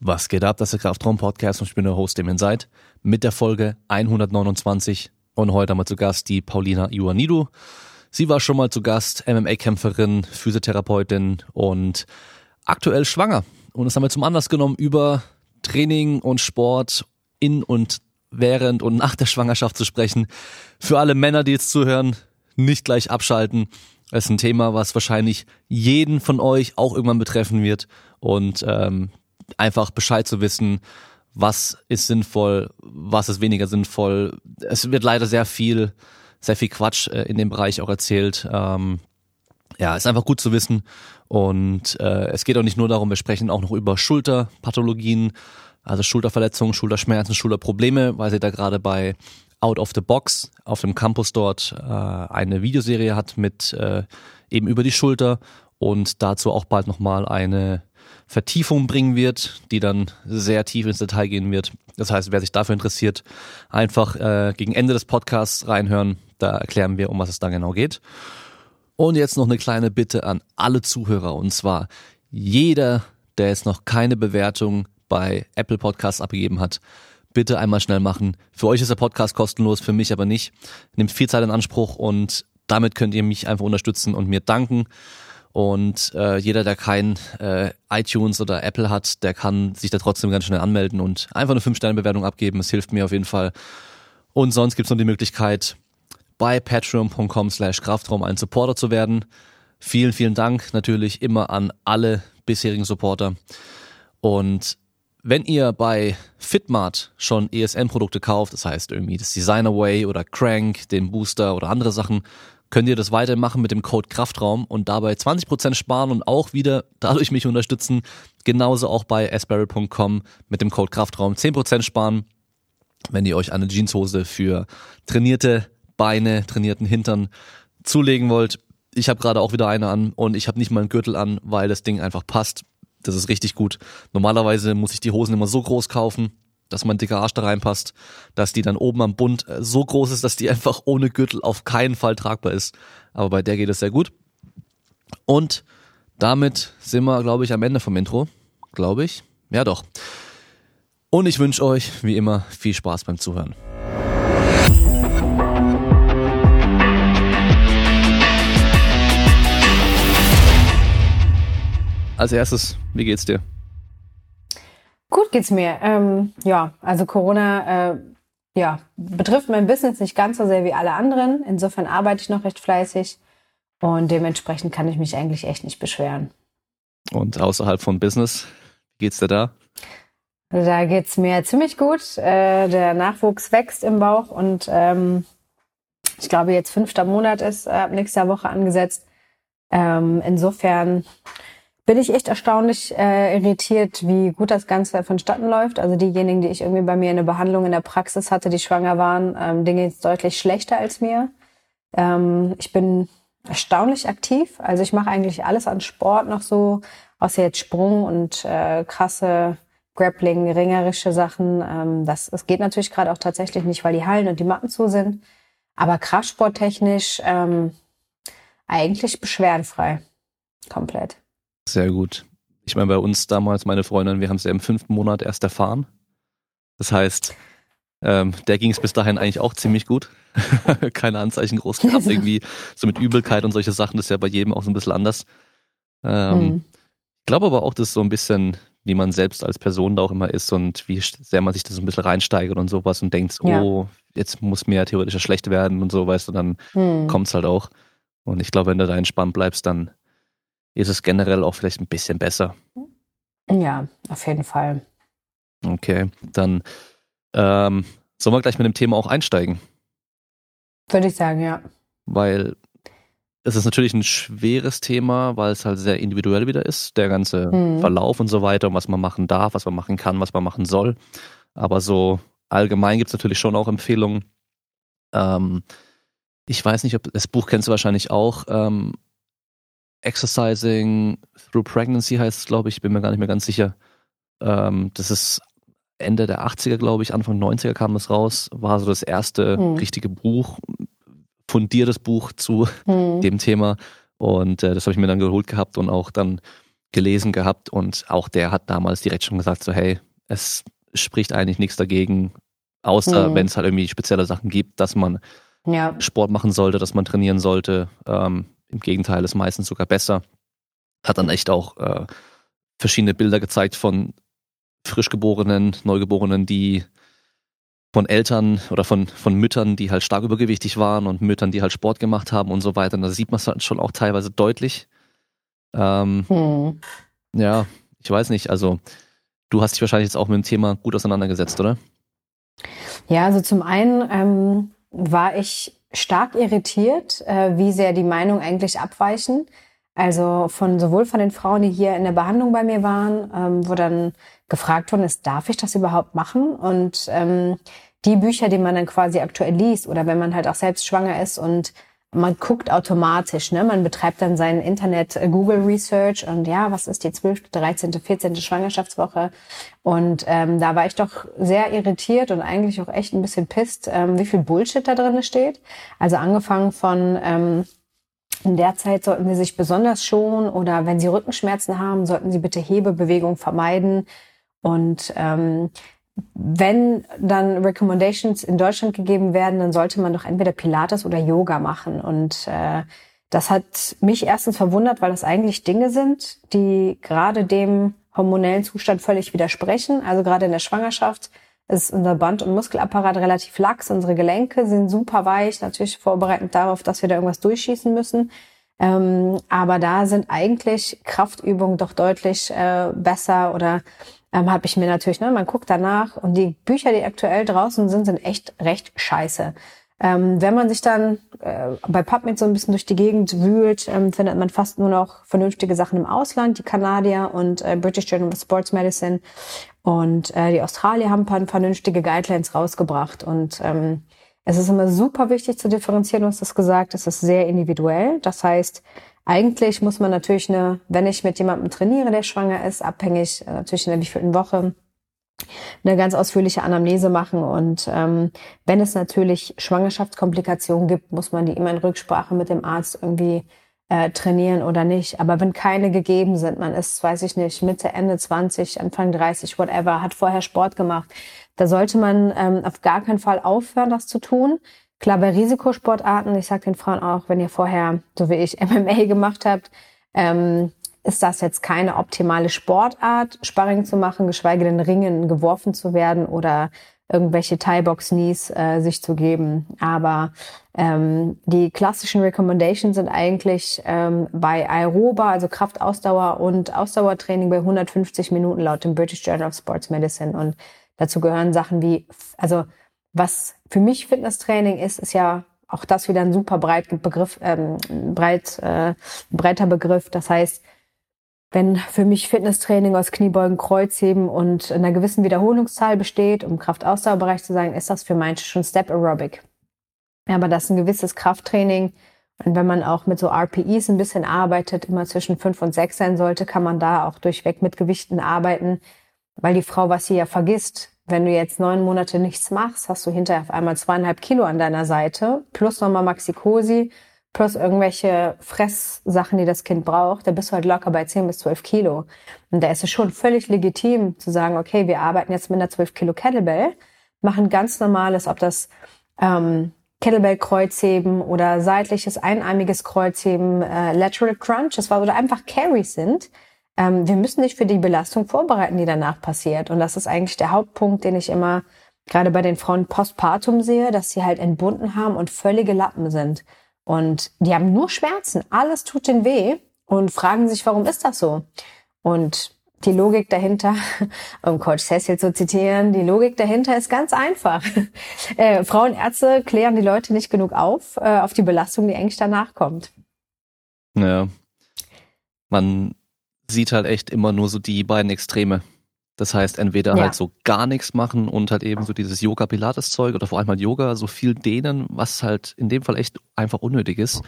Was geht ab? Das ist der Kraftraum-Podcast und ich bin der Host, dem ihr seid, mit der Folge 129 und heute haben wir zu Gast die Paulina Ioannidou. Sie war schon mal zu Gast, MMA-Kämpferin, Physiotherapeutin und aktuell schwanger. Und das haben wir zum Anlass genommen, über Training und Sport in und während und nach der Schwangerschaft zu sprechen. Für alle Männer, die jetzt zuhören, nicht gleich abschalten. Es ist ein Thema, was wahrscheinlich jeden von euch auch irgendwann betreffen wird. Und ähm, einfach Bescheid zu wissen, was ist sinnvoll, was ist weniger sinnvoll. Es wird leider sehr viel, sehr viel Quatsch äh, in dem Bereich auch erzählt. Ähm, ja, ist einfach gut zu wissen. Und äh, es geht auch nicht nur darum, wir sprechen auch noch über Schulterpathologien, also Schulterverletzungen, Schulterschmerzen, Schulterprobleme, weil sie da gerade bei Out of the Box auf dem Campus dort äh, eine Videoserie hat mit äh, eben über die Schulter und dazu auch bald nochmal eine Vertiefung bringen wird, die dann sehr tief ins Detail gehen wird. Das heißt, wer sich dafür interessiert, einfach äh, gegen Ende des Podcasts reinhören. Da erklären wir, um was es da genau geht. Und jetzt noch eine kleine Bitte an alle Zuhörer. Und zwar jeder, der jetzt noch keine Bewertung bei Apple Podcasts abgegeben hat, bitte einmal schnell machen. Für euch ist der Podcast kostenlos, für mich aber nicht. Nimmt viel Zeit in Anspruch und damit könnt ihr mich einfach unterstützen und mir danken. Und äh, jeder, der kein äh, iTunes oder Apple hat, der kann sich da trotzdem ganz schnell anmelden und einfach eine 5-Sterne-Bewertung abgeben. Es hilft mir auf jeden Fall. Und sonst gibt's noch die Möglichkeit, bei patreon.com slash Kraftraum ein Supporter zu werden. Vielen, vielen Dank natürlich immer an alle bisherigen Supporter. Und wenn ihr bei Fitmart schon ESN-Produkte kauft, das heißt irgendwie das Designer Way oder Crank, den Booster oder andere Sachen, könnt ihr das weitermachen mit dem Code Kraftraum und dabei 20% sparen und auch wieder dadurch mich unterstützen. Genauso auch bei asperry.com mit dem Code Kraftraum 10% sparen, wenn ihr euch eine Jeanshose für trainierte Beine, trainierten Hintern zulegen wollt. Ich habe gerade auch wieder eine an und ich habe nicht mal einen Gürtel an, weil das Ding einfach passt. Das ist richtig gut. Normalerweise muss ich die Hosen immer so groß kaufen, dass mein dicker Arsch da reinpasst, dass die dann oben am Bund äh, so groß ist, dass die einfach ohne Gürtel auf keinen Fall tragbar ist. Aber bei der geht es sehr gut. Und damit sind wir, glaube ich, am Ende vom Intro. Glaube ich. Ja, doch. Und ich wünsche euch, wie immer, viel Spaß beim Zuhören. Als erstes, wie geht's dir? Gut geht's mir. Ähm, ja, also Corona äh, ja, betrifft mein Business nicht ganz so sehr wie alle anderen. Insofern arbeite ich noch recht fleißig und dementsprechend kann ich mich eigentlich echt nicht beschweren. Und außerhalb von Business, wie geht's dir da? Da geht's mir ziemlich gut. Äh, der Nachwuchs wächst im Bauch und ähm, ich glaube jetzt fünfter Monat ist äh, ab nächster Woche angesetzt. Ähm, insofern bin ich echt erstaunlich äh, irritiert, wie gut das Ganze vonstatten läuft. Also diejenigen, die ich irgendwie bei mir in der Behandlung in der Praxis hatte, die schwanger waren, ähm, denen geht's deutlich schlechter als mir. Ähm, ich bin erstaunlich aktiv. Also ich mache eigentlich alles an Sport noch so, außer jetzt Sprung und äh, krasse Grappling, ringerische Sachen. Ähm, das, das geht natürlich gerade auch tatsächlich nicht, weil die Hallen und die Matten zu sind. Aber kraftsporttechnisch ähm, eigentlich beschwerdenfrei. Komplett. Sehr gut. Ich meine, bei uns damals, meine Freundin, wir haben es ja im fünften Monat erst erfahren. Das heißt, ähm, der ging es bis dahin eigentlich auch ziemlich gut. Keine Anzeichen groß gehabt, irgendwie so mit Übelkeit und solche Sachen, das ist ja bei jedem auch so ein bisschen anders. Ähm, mhm. Ich glaube aber auch, dass so ein bisschen, wie man selbst als Person da auch immer ist und wie sehr man sich das so ein bisschen reinsteigert und sowas und denkt, ja. oh, jetzt muss mir ja theoretisch schlecht werden und so, weißt du, dann mhm. kommt es halt auch. Und ich glaube, wenn du da entspannt bleibst, dann ist es generell auch vielleicht ein bisschen besser. Ja, auf jeden Fall. Okay, dann ähm, sollen wir gleich mit dem Thema auch einsteigen. Würde ich sagen, ja. Weil es ist natürlich ein schweres Thema, weil es halt sehr individuell wieder ist, der ganze mhm. Verlauf und so weiter und was man machen darf, was man machen kann, was man machen soll. Aber so allgemein gibt es natürlich schon auch Empfehlungen. Ähm, ich weiß nicht, ob das Buch kennst du wahrscheinlich auch. Ähm, Exercising Through Pregnancy heißt es, glaube ich, bin mir gar nicht mehr ganz sicher. Ähm, das ist Ende der 80er, glaube ich, Anfang 90er kam das raus, war so das erste hm. richtige Buch, fundiertes Buch zu hm. dem Thema. Und äh, das habe ich mir dann geholt gehabt und auch dann gelesen gehabt und auch der hat damals direkt schon gesagt, so hey, es spricht eigentlich nichts dagegen, außer mhm. wenn es halt irgendwie spezielle Sachen gibt, dass man ja. Sport machen sollte, dass man trainieren sollte. Ähm, Im Gegenteil, ist meistens sogar besser. Hat dann echt auch äh, verschiedene Bilder gezeigt von Frischgeborenen, Neugeborenen, die von Eltern oder von, von Müttern, die halt stark übergewichtig waren und Müttern, die halt Sport gemacht haben und so weiter. Und da sieht man es halt schon auch teilweise deutlich. Ähm, hm. Ja, ich weiß nicht. Also, du hast dich wahrscheinlich jetzt auch mit dem Thema gut auseinandergesetzt, oder? Ja, also zum einen ähm, war ich stark irritiert, äh, wie sehr die Meinungen eigentlich abweichen. Also von sowohl von den Frauen, die hier in der Behandlung bei mir waren, ähm, wo dann gefragt worden ist, darf ich das überhaupt machen? Und ähm, die Bücher, die man dann quasi aktuell liest oder wenn man halt auch selbst schwanger ist und man guckt automatisch, ne? man betreibt dann sein Internet äh, Google Research und ja, was ist die 12., 13., 14. Schwangerschaftswoche? Und ähm, da war ich doch sehr irritiert und eigentlich auch echt ein bisschen pisst, ähm, wie viel Bullshit da drin steht. Also angefangen von ähm, in der Zeit sollten Sie sich besonders schonen oder wenn Sie Rückenschmerzen haben, sollten Sie bitte Hebebewegung vermeiden. Und ähm, wenn dann Recommendations in Deutschland gegeben werden, dann sollte man doch entweder Pilates oder Yoga machen. Und äh, das hat mich erstens verwundert, weil das eigentlich Dinge sind, die gerade dem hormonellen Zustand völlig widersprechen. Also gerade in der Schwangerschaft ist unser Band- und Muskelapparat relativ lax, unsere Gelenke sind super weich, natürlich vorbereitend darauf, dass wir da irgendwas durchschießen müssen. Ähm, aber da sind eigentlich Kraftübungen doch deutlich äh, besser oder ähm, habe ich mir natürlich, ne, man guckt danach und die Bücher, die aktuell draußen sind, sind echt recht scheiße. Ähm, wenn man sich dann äh, bei PubMed so ein bisschen durch die Gegend wühlt, ähm, findet man fast nur noch vernünftige Sachen im Ausland. Die Kanadier und äh, British Journal of Sports Medicine und äh, die Australier haben ein paar vernünftige Guidelines rausgebracht. Und ähm, es ist immer super wichtig zu differenzieren, hast das gesagt, es ist sehr individuell. Das heißt, eigentlich muss man natürlich eine, wenn ich mit jemandem trainiere, der schwanger ist, abhängig äh, natürlich in der wievielten Woche, eine ganz ausführliche Anamnese machen. Und ähm, wenn es natürlich Schwangerschaftskomplikationen gibt, muss man die immer in Rücksprache mit dem Arzt irgendwie äh, trainieren oder nicht. Aber wenn keine gegeben sind, man ist, weiß ich nicht, Mitte, Ende 20, Anfang 30, whatever, hat vorher Sport gemacht, da sollte man ähm, auf gar keinen Fall aufhören, das zu tun. Klar, bei Risikosportarten, ich sage den Frauen auch, wenn ihr vorher, so wie ich, MMA gemacht habt, ähm, ist das jetzt keine optimale Sportart, Sparring zu machen, geschweige denn Ringen geworfen zu werden oder irgendwelche Thai-Box-Knees äh, sich zu geben. Aber ähm, die klassischen Recommendations sind eigentlich ähm, bei Aeroba, also Kraftausdauer und Ausdauertraining bei 150 Minuten laut dem British Journal of Sports Medicine. Und dazu gehören Sachen wie, also was für mich Fitnesstraining ist, ist ja auch das wieder ein super breit Begriff, ähm, breit, äh, breiter Begriff. Das heißt, wenn für mich Fitnesstraining aus Kniebeugen, Kreuzheben und einer gewissen Wiederholungszahl besteht, um Kraftausdauerbereich zu sagen, ist das für manche schon Step Aerobic. Aber das ist ein gewisses Krafttraining. Und wenn man auch mit so RPEs ein bisschen arbeitet, immer zwischen fünf und sechs sein sollte, kann man da auch durchweg mit Gewichten arbeiten, weil die Frau, was sie ja vergisst, wenn du jetzt neun Monate nichts machst, hast du hinterher auf einmal zweieinhalb Kilo an deiner Seite, plus nochmal Maxikosi, plus irgendwelche Fresssachen, die das Kind braucht, da bist du halt locker bei 10 bis 12 Kilo. Und da ist es schon völlig legitim zu sagen, okay, wir arbeiten jetzt mit einer 12 Kilo Kettlebell, machen ganz normales, ob das ähm, Kettlebell-Kreuzheben oder seitliches einarmiges Kreuzheben, äh, Lateral Crunch, das war oder einfach Carries sind, wir müssen dich für die Belastung vorbereiten, die danach passiert. Und das ist eigentlich der Hauptpunkt, den ich immer gerade bei den Frauen postpartum sehe, dass sie halt entbunden haben und völlige Lappen sind. Und die haben nur Schmerzen. Alles tut denen weh und fragen sich, warum ist das so? Und die Logik dahinter, um Coach Cecil zu zitieren, die Logik dahinter ist ganz einfach. Äh, Frauenärzte klären die Leute nicht genug auf, äh, auf die Belastung, die eigentlich danach kommt. Ja. Man sieht halt echt immer nur so die beiden Extreme. Das heißt, entweder ja. halt so gar nichts machen und halt eben so dieses Yoga-Pilates-Zeug oder vor allem halt Yoga, so viel dehnen, was halt in dem Fall echt einfach unnötig ist.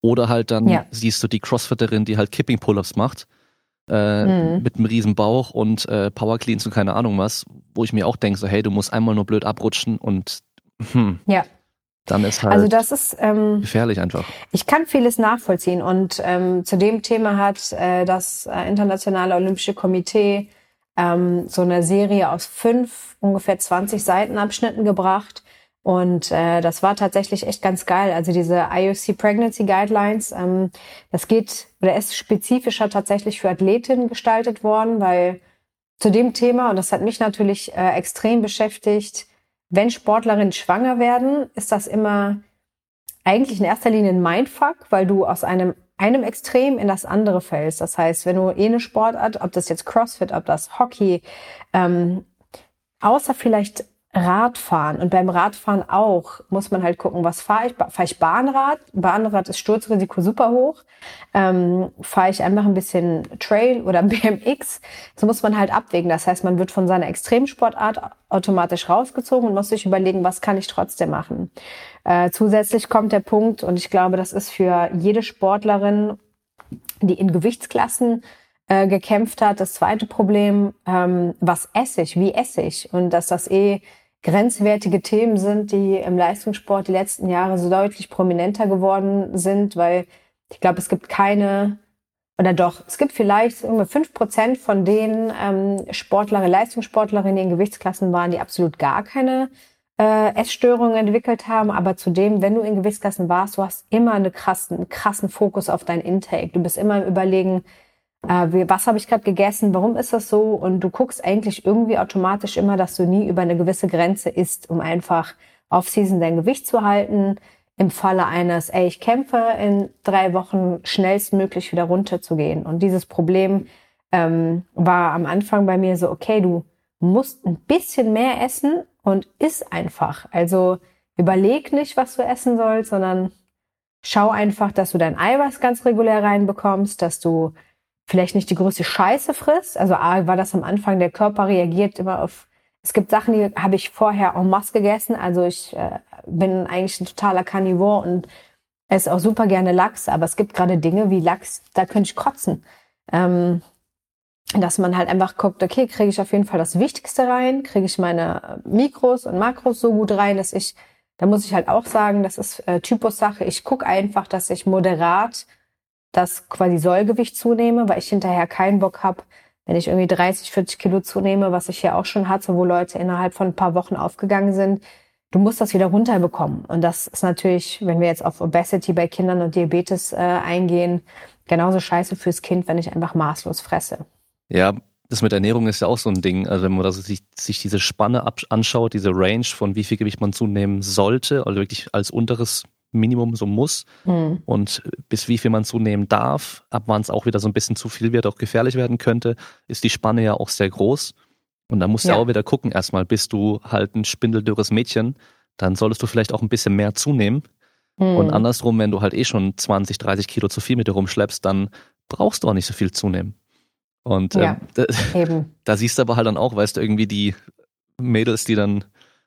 Oder halt dann ja. siehst du die Crossfitterin, die halt Kipping-Pull-Ups macht, äh, mhm. mit einem riesen Bauch und äh, Power Cleans und keine Ahnung was, wo ich mir auch denke, so hey, du musst einmal nur blöd abrutschen und hm. Ja. Dann ist halt Also das ist ähm, gefährlich einfach. Ich kann vieles nachvollziehen und ähm, zu dem Thema hat äh, das äh, Internationale Olympische Komitee ähm, so eine Serie aus fünf, ungefähr 20 Seitenabschnitten gebracht. Und äh, das war tatsächlich echt ganz geil. Also diese IOC Pregnancy Guidelines, ähm, das geht oder ist spezifischer tatsächlich für Athletinnen gestaltet worden, weil zu dem Thema, und das hat mich natürlich äh, extrem beschäftigt, wenn Sportlerinnen schwanger werden, ist das immer eigentlich in erster Linie ein Mindfuck, weil du aus einem einem Extrem in das andere fällst. Das heißt, wenn du eh eine Sportart, ob das jetzt CrossFit, ob das Hockey, ähm, außer vielleicht Radfahren und beim Radfahren auch muss man halt gucken, was fahre ich? Fahre ich Bahnrad? Bahnrad ist Sturzrisiko super hoch. Ähm, fahre ich einfach ein bisschen Trail oder BMX? So muss man halt abwägen. Das heißt, man wird von seiner Extremsportart automatisch rausgezogen und muss sich überlegen, was kann ich trotzdem machen. Äh, zusätzlich kommt der Punkt, und ich glaube, das ist für jede Sportlerin, die in Gewichtsklassen äh, gekämpft hat, das zweite Problem, ähm, was esse ich, wie esse ich? Und dass das eh grenzwertige Themen sind, die im Leistungssport die letzten Jahre so deutlich prominenter geworden sind, weil ich glaube, es gibt keine oder doch, es gibt vielleicht irgendwie fünf Prozent von den ähm, Sportlerinnen, Leistungssportlerinnen, die in Gewichtsklassen waren, die absolut gar keine äh, Essstörungen entwickelt haben. Aber zudem, wenn du in Gewichtsklassen warst, du hast immer eine krassen, einen krassen Fokus auf dein Intake. Du bist immer im Überlegen, äh, was habe ich gerade gegessen, warum ist das so? Und du guckst eigentlich irgendwie automatisch immer, dass du nie über eine gewisse Grenze isst, um einfach off-season dein Gewicht zu halten. Im Falle eines, ey, ich kämpfe in drei Wochen schnellstmöglich wieder runterzugehen. Und dieses Problem ähm, war am Anfang bei mir so, okay, du musst ein bisschen mehr essen und iss einfach. Also überleg nicht, was du essen sollst, sondern schau einfach, dass du dein Eiweiß ganz regulär reinbekommst, dass du vielleicht nicht die größte Scheiße frisst. Also A, war das am Anfang, der Körper reagiert immer auf, es gibt Sachen, die habe ich vorher en masse gegessen. Also ich äh, bin eigentlich ein totaler Carnivore und esse auch super gerne Lachs, aber es gibt gerade Dinge wie Lachs, da könnte ich kotzen. Ähm, dass man halt einfach guckt, okay, kriege ich auf jeden Fall das Wichtigste rein, kriege ich meine Mikros und Makros so gut rein, dass ich, da muss ich halt auch sagen, das ist äh, Typussache. Ich gucke einfach, dass ich moderat das quasi Sollgewicht zunehme, weil ich hinterher keinen Bock habe, wenn ich irgendwie 30, 40 Kilo zunehme, was ich hier auch schon hatte, wo Leute innerhalb von ein paar Wochen aufgegangen sind. Du musst das wieder runterbekommen. Und das ist natürlich, wenn wir jetzt auf Obesity bei Kindern und Diabetes äh, eingehen, genauso scheiße fürs Kind, wenn ich einfach maßlos fresse. Ja, das mit Ernährung ist ja auch so ein Ding. Also wenn man also sich, sich diese Spanne anschaut, diese Range von wie viel Gewicht man zunehmen sollte, also wirklich als unteres Minimum so muss mhm. und bis wie viel man zunehmen darf, ab wann es auch wieder so ein bisschen zu viel wird, auch gefährlich werden könnte, ist die Spanne ja auch sehr groß. Und da musst du ja. auch wieder gucken, erstmal, bist du halt ein spindeldürres Mädchen, dann solltest du vielleicht auch ein bisschen mehr zunehmen. Mhm. Und andersrum, wenn du halt eh schon 20, 30 Kilo zu viel mit dir rumschleppst, dann brauchst du auch nicht so viel zunehmen. Und ja, ähm, da, da, siehst du aber halt dann auch, weißt du, irgendwie die Mädels, die dann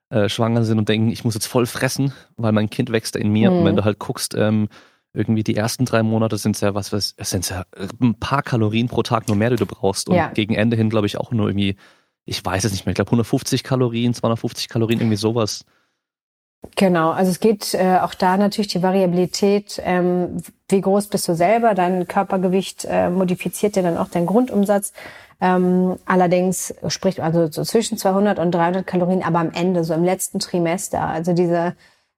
äh, schwanger sind und denken, ich muss jetzt voll fressen, weil mein Kind wächst in mir. Mhm. Und wenn du halt guckst, ähm, irgendwie die ersten drei Monate sind es ja was, was sind ja ein paar Kalorien pro Tag nur mehr, die du brauchst. Und ja. gegen Ende hin, glaube ich, auch nur irgendwie, ich weiß es nicht mehr, ich glaube 150 Kalorien, 250 Kalorien, irgendwie sowas. Genau, also es geht äh, auch da natürlich die Variabilität, ähm, wie groß bist du selber, dein Körpergewicht äh, modifiziert ja dann auch deinen Grundumsatz. Ähm, allerdings spricht also so zwischen 200 und 300 Kalorien, aber am Ende, so im letzten Trimester, also diese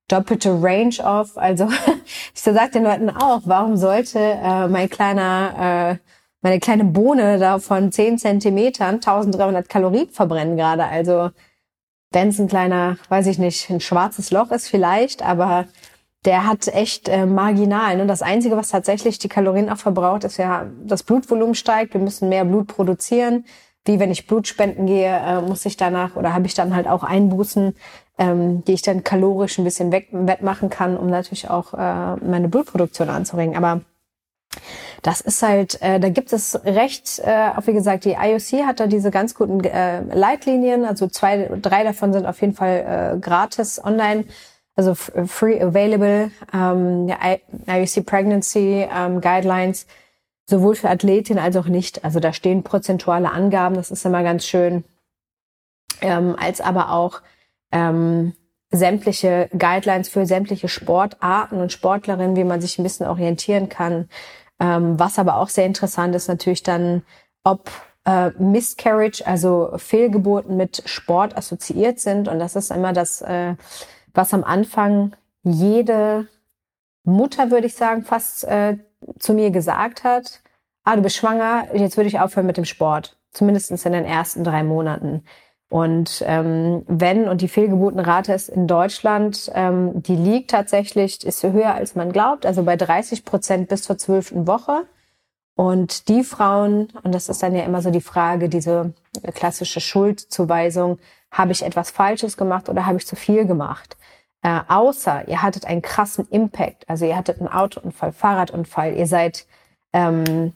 doppelte Range of, also ich sage den Leuten auch, warum sollte äh, mein kleiner, äh, meine kleine Bohne da von 10 Zentimetern 1300 Kalorien verbrennen gerade, also wenn es ein kleiner, weiß ich nicht, ein schwarzes Loch ist vielleicht, aber der hat echt äh, marginal. Ne? Das Einzige, was tatsächlich die Kalorien auch verbraucht, ist ja, das Blutvolumen steigt. Wir müssen mehr Blut produzieren. Wie wenn ich Blut spenden gehe, äh, muss ich danach oder habe ich dann halt auch Einbußen, ähm, die ich dann kalorisch ein bisschen weg, wettmachen kann, um natürlich auch äh, meine Blutproduktion anzuregen. Aber das ist halt, äh, da gibt es recht, äh, auch wie gesagt, die IOC hat da diese ganz guten äh, Leitlinien, also zwei, drei davon sind auf jeden Fall äh, gratis online, also free available, ähm, IOC Pregnancy ähm, Guidelines, sowohl für Athletinnen als auch nicht. Also da stehen prozentuale Angaben, das ist immer ganz schön, ähm, als aber auch ähm, sämtliche Guidelines für sämtliche Sportarten und Sportlerinnen, wie man sich ein bisschen orientieren kann. Ähm, was aber auch sehr interessant ist, natürlich dann, ob äh, Miscarriage, also Fehlgeburten mit Sport assoziiert sind. Und das ist immer das, äh, was am Anfang jede Mutter, würde ich sagen, fast äh, zu mir gesagt hat. Ah, du bist schwanger, jetzt würde ich aufhören mit dem Sport. Zumindest in den ersten drei Monaten. Und ähm, wenn, und die Fehlgeburtenrate ist in Deutschland, ähm, die liegt tatsächlich, ist höher als man glaubt, also bei 30 Prozent bis zur zwölften Woche. Und die Frauen, und das ist dann ja immer so die Frage, diese klassische Schuldzuweisung, habe ich etwas Falsches gemacht oder habe ich zu viel gemacht? Äh, außer ihr hattet einen krassen Impact, also ihr hattet einen Autounfall, Fahrradunfall, ihr seid ähm,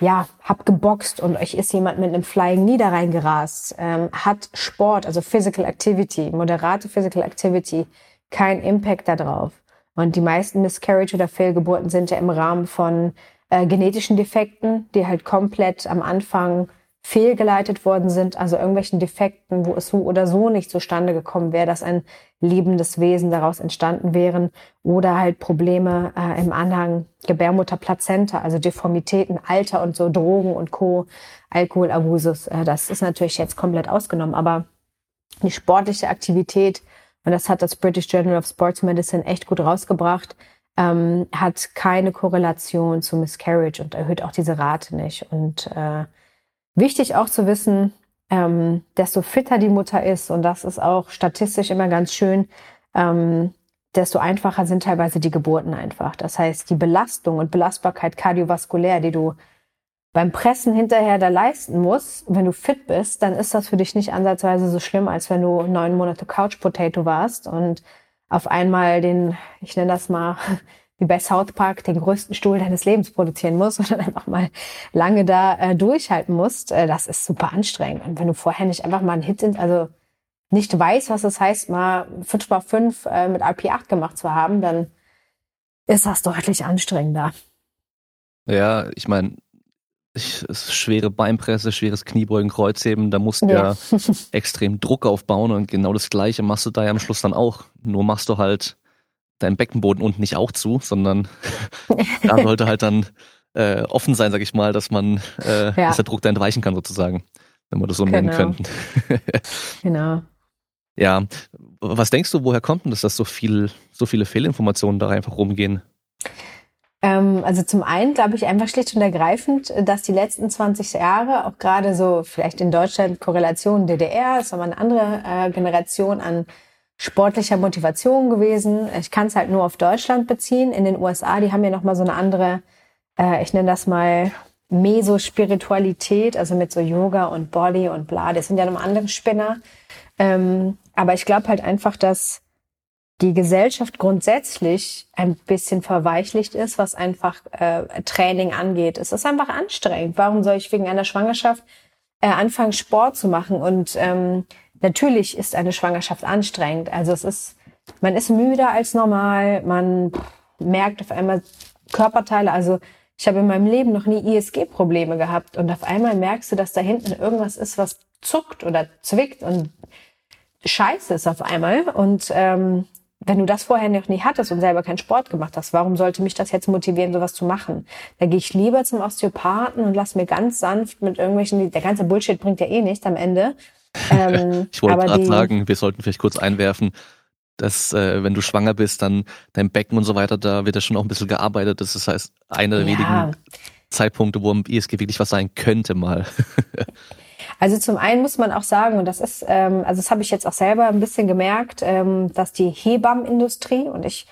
ja, hab geboxt und euch ist jemand mit einem Flying Knee da reingerast, ähm, hat Sport, also Physical Activity, moderate Physical Activity, kein Impact darauf. Und die meisten Miscarriage oder Fehlgeburten sind ja im Rahmen von äh, genetischen Defekten, die halt komplett am Anfang fehlgeleitet worden sind, also irgendwelchen Defekten, wo es so oder so nicht zustande gekommen wäre, dass ein lebendes Wesen daraus entstanden wären oder halt Probleme äh, im Anhang Gebärmutter, Plazenta, also Deformitäten, Alter und so, Drogen und Co., Alkoholabusus, äh, das ist natürlich jetzt komplett ausgenommen, aber die sportliche Aktivität, und das hat das British Journal of Sports Medicine echt gut rausgebracht, ähm, hat keine Korrelation zu Miscarriage und erhöht auch diese Rate nicht. Und äh, Wichtig auch zu wissen, ähm, desto fitter die Mutter ist, und das ist auch statistisch immer ganz schön, ähm, desto einfacher sind teilweise die Geburten einfach. Das heißt, die Belastung und Belastbarkeit kardiovaskulär, die du beim Pressen hinterher da leisten musst, wenn du fit bist, dann ist das für dich nicht ansatzweise so schlimm, als wenn du neun Monate Couch Potato warst und auf einmal den, ich nenne das mal, wie bei South Park den größten Stuhl deines Lebens produzieren musst und dann einfach mal lange da äh, durchhalten musst, äh, das ist super anstrengend. Und wenn du vorher nicht einfach mal einen Hit, in, also nicht weißt, was es heißt, mal 5x5 äh, mit RP8 gemacht zu haben, dann ist das deutlich anstrengender. Ja, ich meine, ich, schwere Beinpresse, schweres Kniebeugen, Kreuzheben, da musst du ja, ja extrem Druck aufbauen und genau das Gleiche machst du da ja am Schluss dann auch. Nur machst du halt dein Beckenboden unten nicht auch zu, sondern da sollte halt dann äh, offen sein, sag ich mal, dass man, äh, ja. dass der Druck da entweichen kann sozusagen, wenn wir das so nennen genau. könnten. genau. Ja, was denkst du, woher kommt denn das, dass so viel, so viele Fehlinformationen da einfach rumgehen? Ähm, also zum einen glaube ich einfach schlicht und ergreifend, dass die letzten 20 Jahre auch gerade so vielleicht in Deutschland Korrelation DDR, ist aber eine andere äh, Generation an sportlicher Motivation gewesen. Ich kann es halt nur auf Deutschland beziehen. In den USA, die haben ja noch mal so eine andere, äh, ich nenne das mal Mesospiritualität, also mit so Yoga und Body und bla. Das sind ja noch andere Spinner. Ähm, aber ich glaube halt einfach, dass die Gesellschaft grundsätzlich ein bisschen verweichlicht ist, was einfach äh, Training angeht. Es ist einfach anstrengend. Warum soll ich wegen einer Schwangerschaft äh, anfangen, Sport zu machen? Und ähm, natürlich ist eine Schwangerschaft anstrengend. Also es ist, man ist müder als normal, man merkt auf einmal Körperteile. Also ich habe in meinem Leben noch nie ISG-Probleme gehabt und auf einmal merkst du, dass da hinten irgendwas ist, was zuckt oder zwickt und scheiße ist auf einmal. Und ähm, wenn du das vorher noch nie hattest und selber keinen Sport gemacht hast, warum sollte mich das jetzt motivieren, sowas zu machen? Da gehe ich lieber zum Osteopathen und lass mir ganz sanft mit irgendwelchen, der ganze Bullshit bringt ja eh nichts am Ende, ähm, ich wollte gerade sagen, wir sollten vielleicht kurz einwerfen, dass äh, wenn du schwanger bist, dann dein Becken und so weiter, da wird ja schon auch ein bisschen gearbeitet. Das ist heißt einer der ja. wenigen Zeitpunkte, wo am ISG wirklich was sein könnte mal. Also zum einen muss man auch sagen, und das ist, ähm, also das habe ich jetzt auch selber ein bisschen gemerkt, ähm, dass die Hebammenindustrie, und ich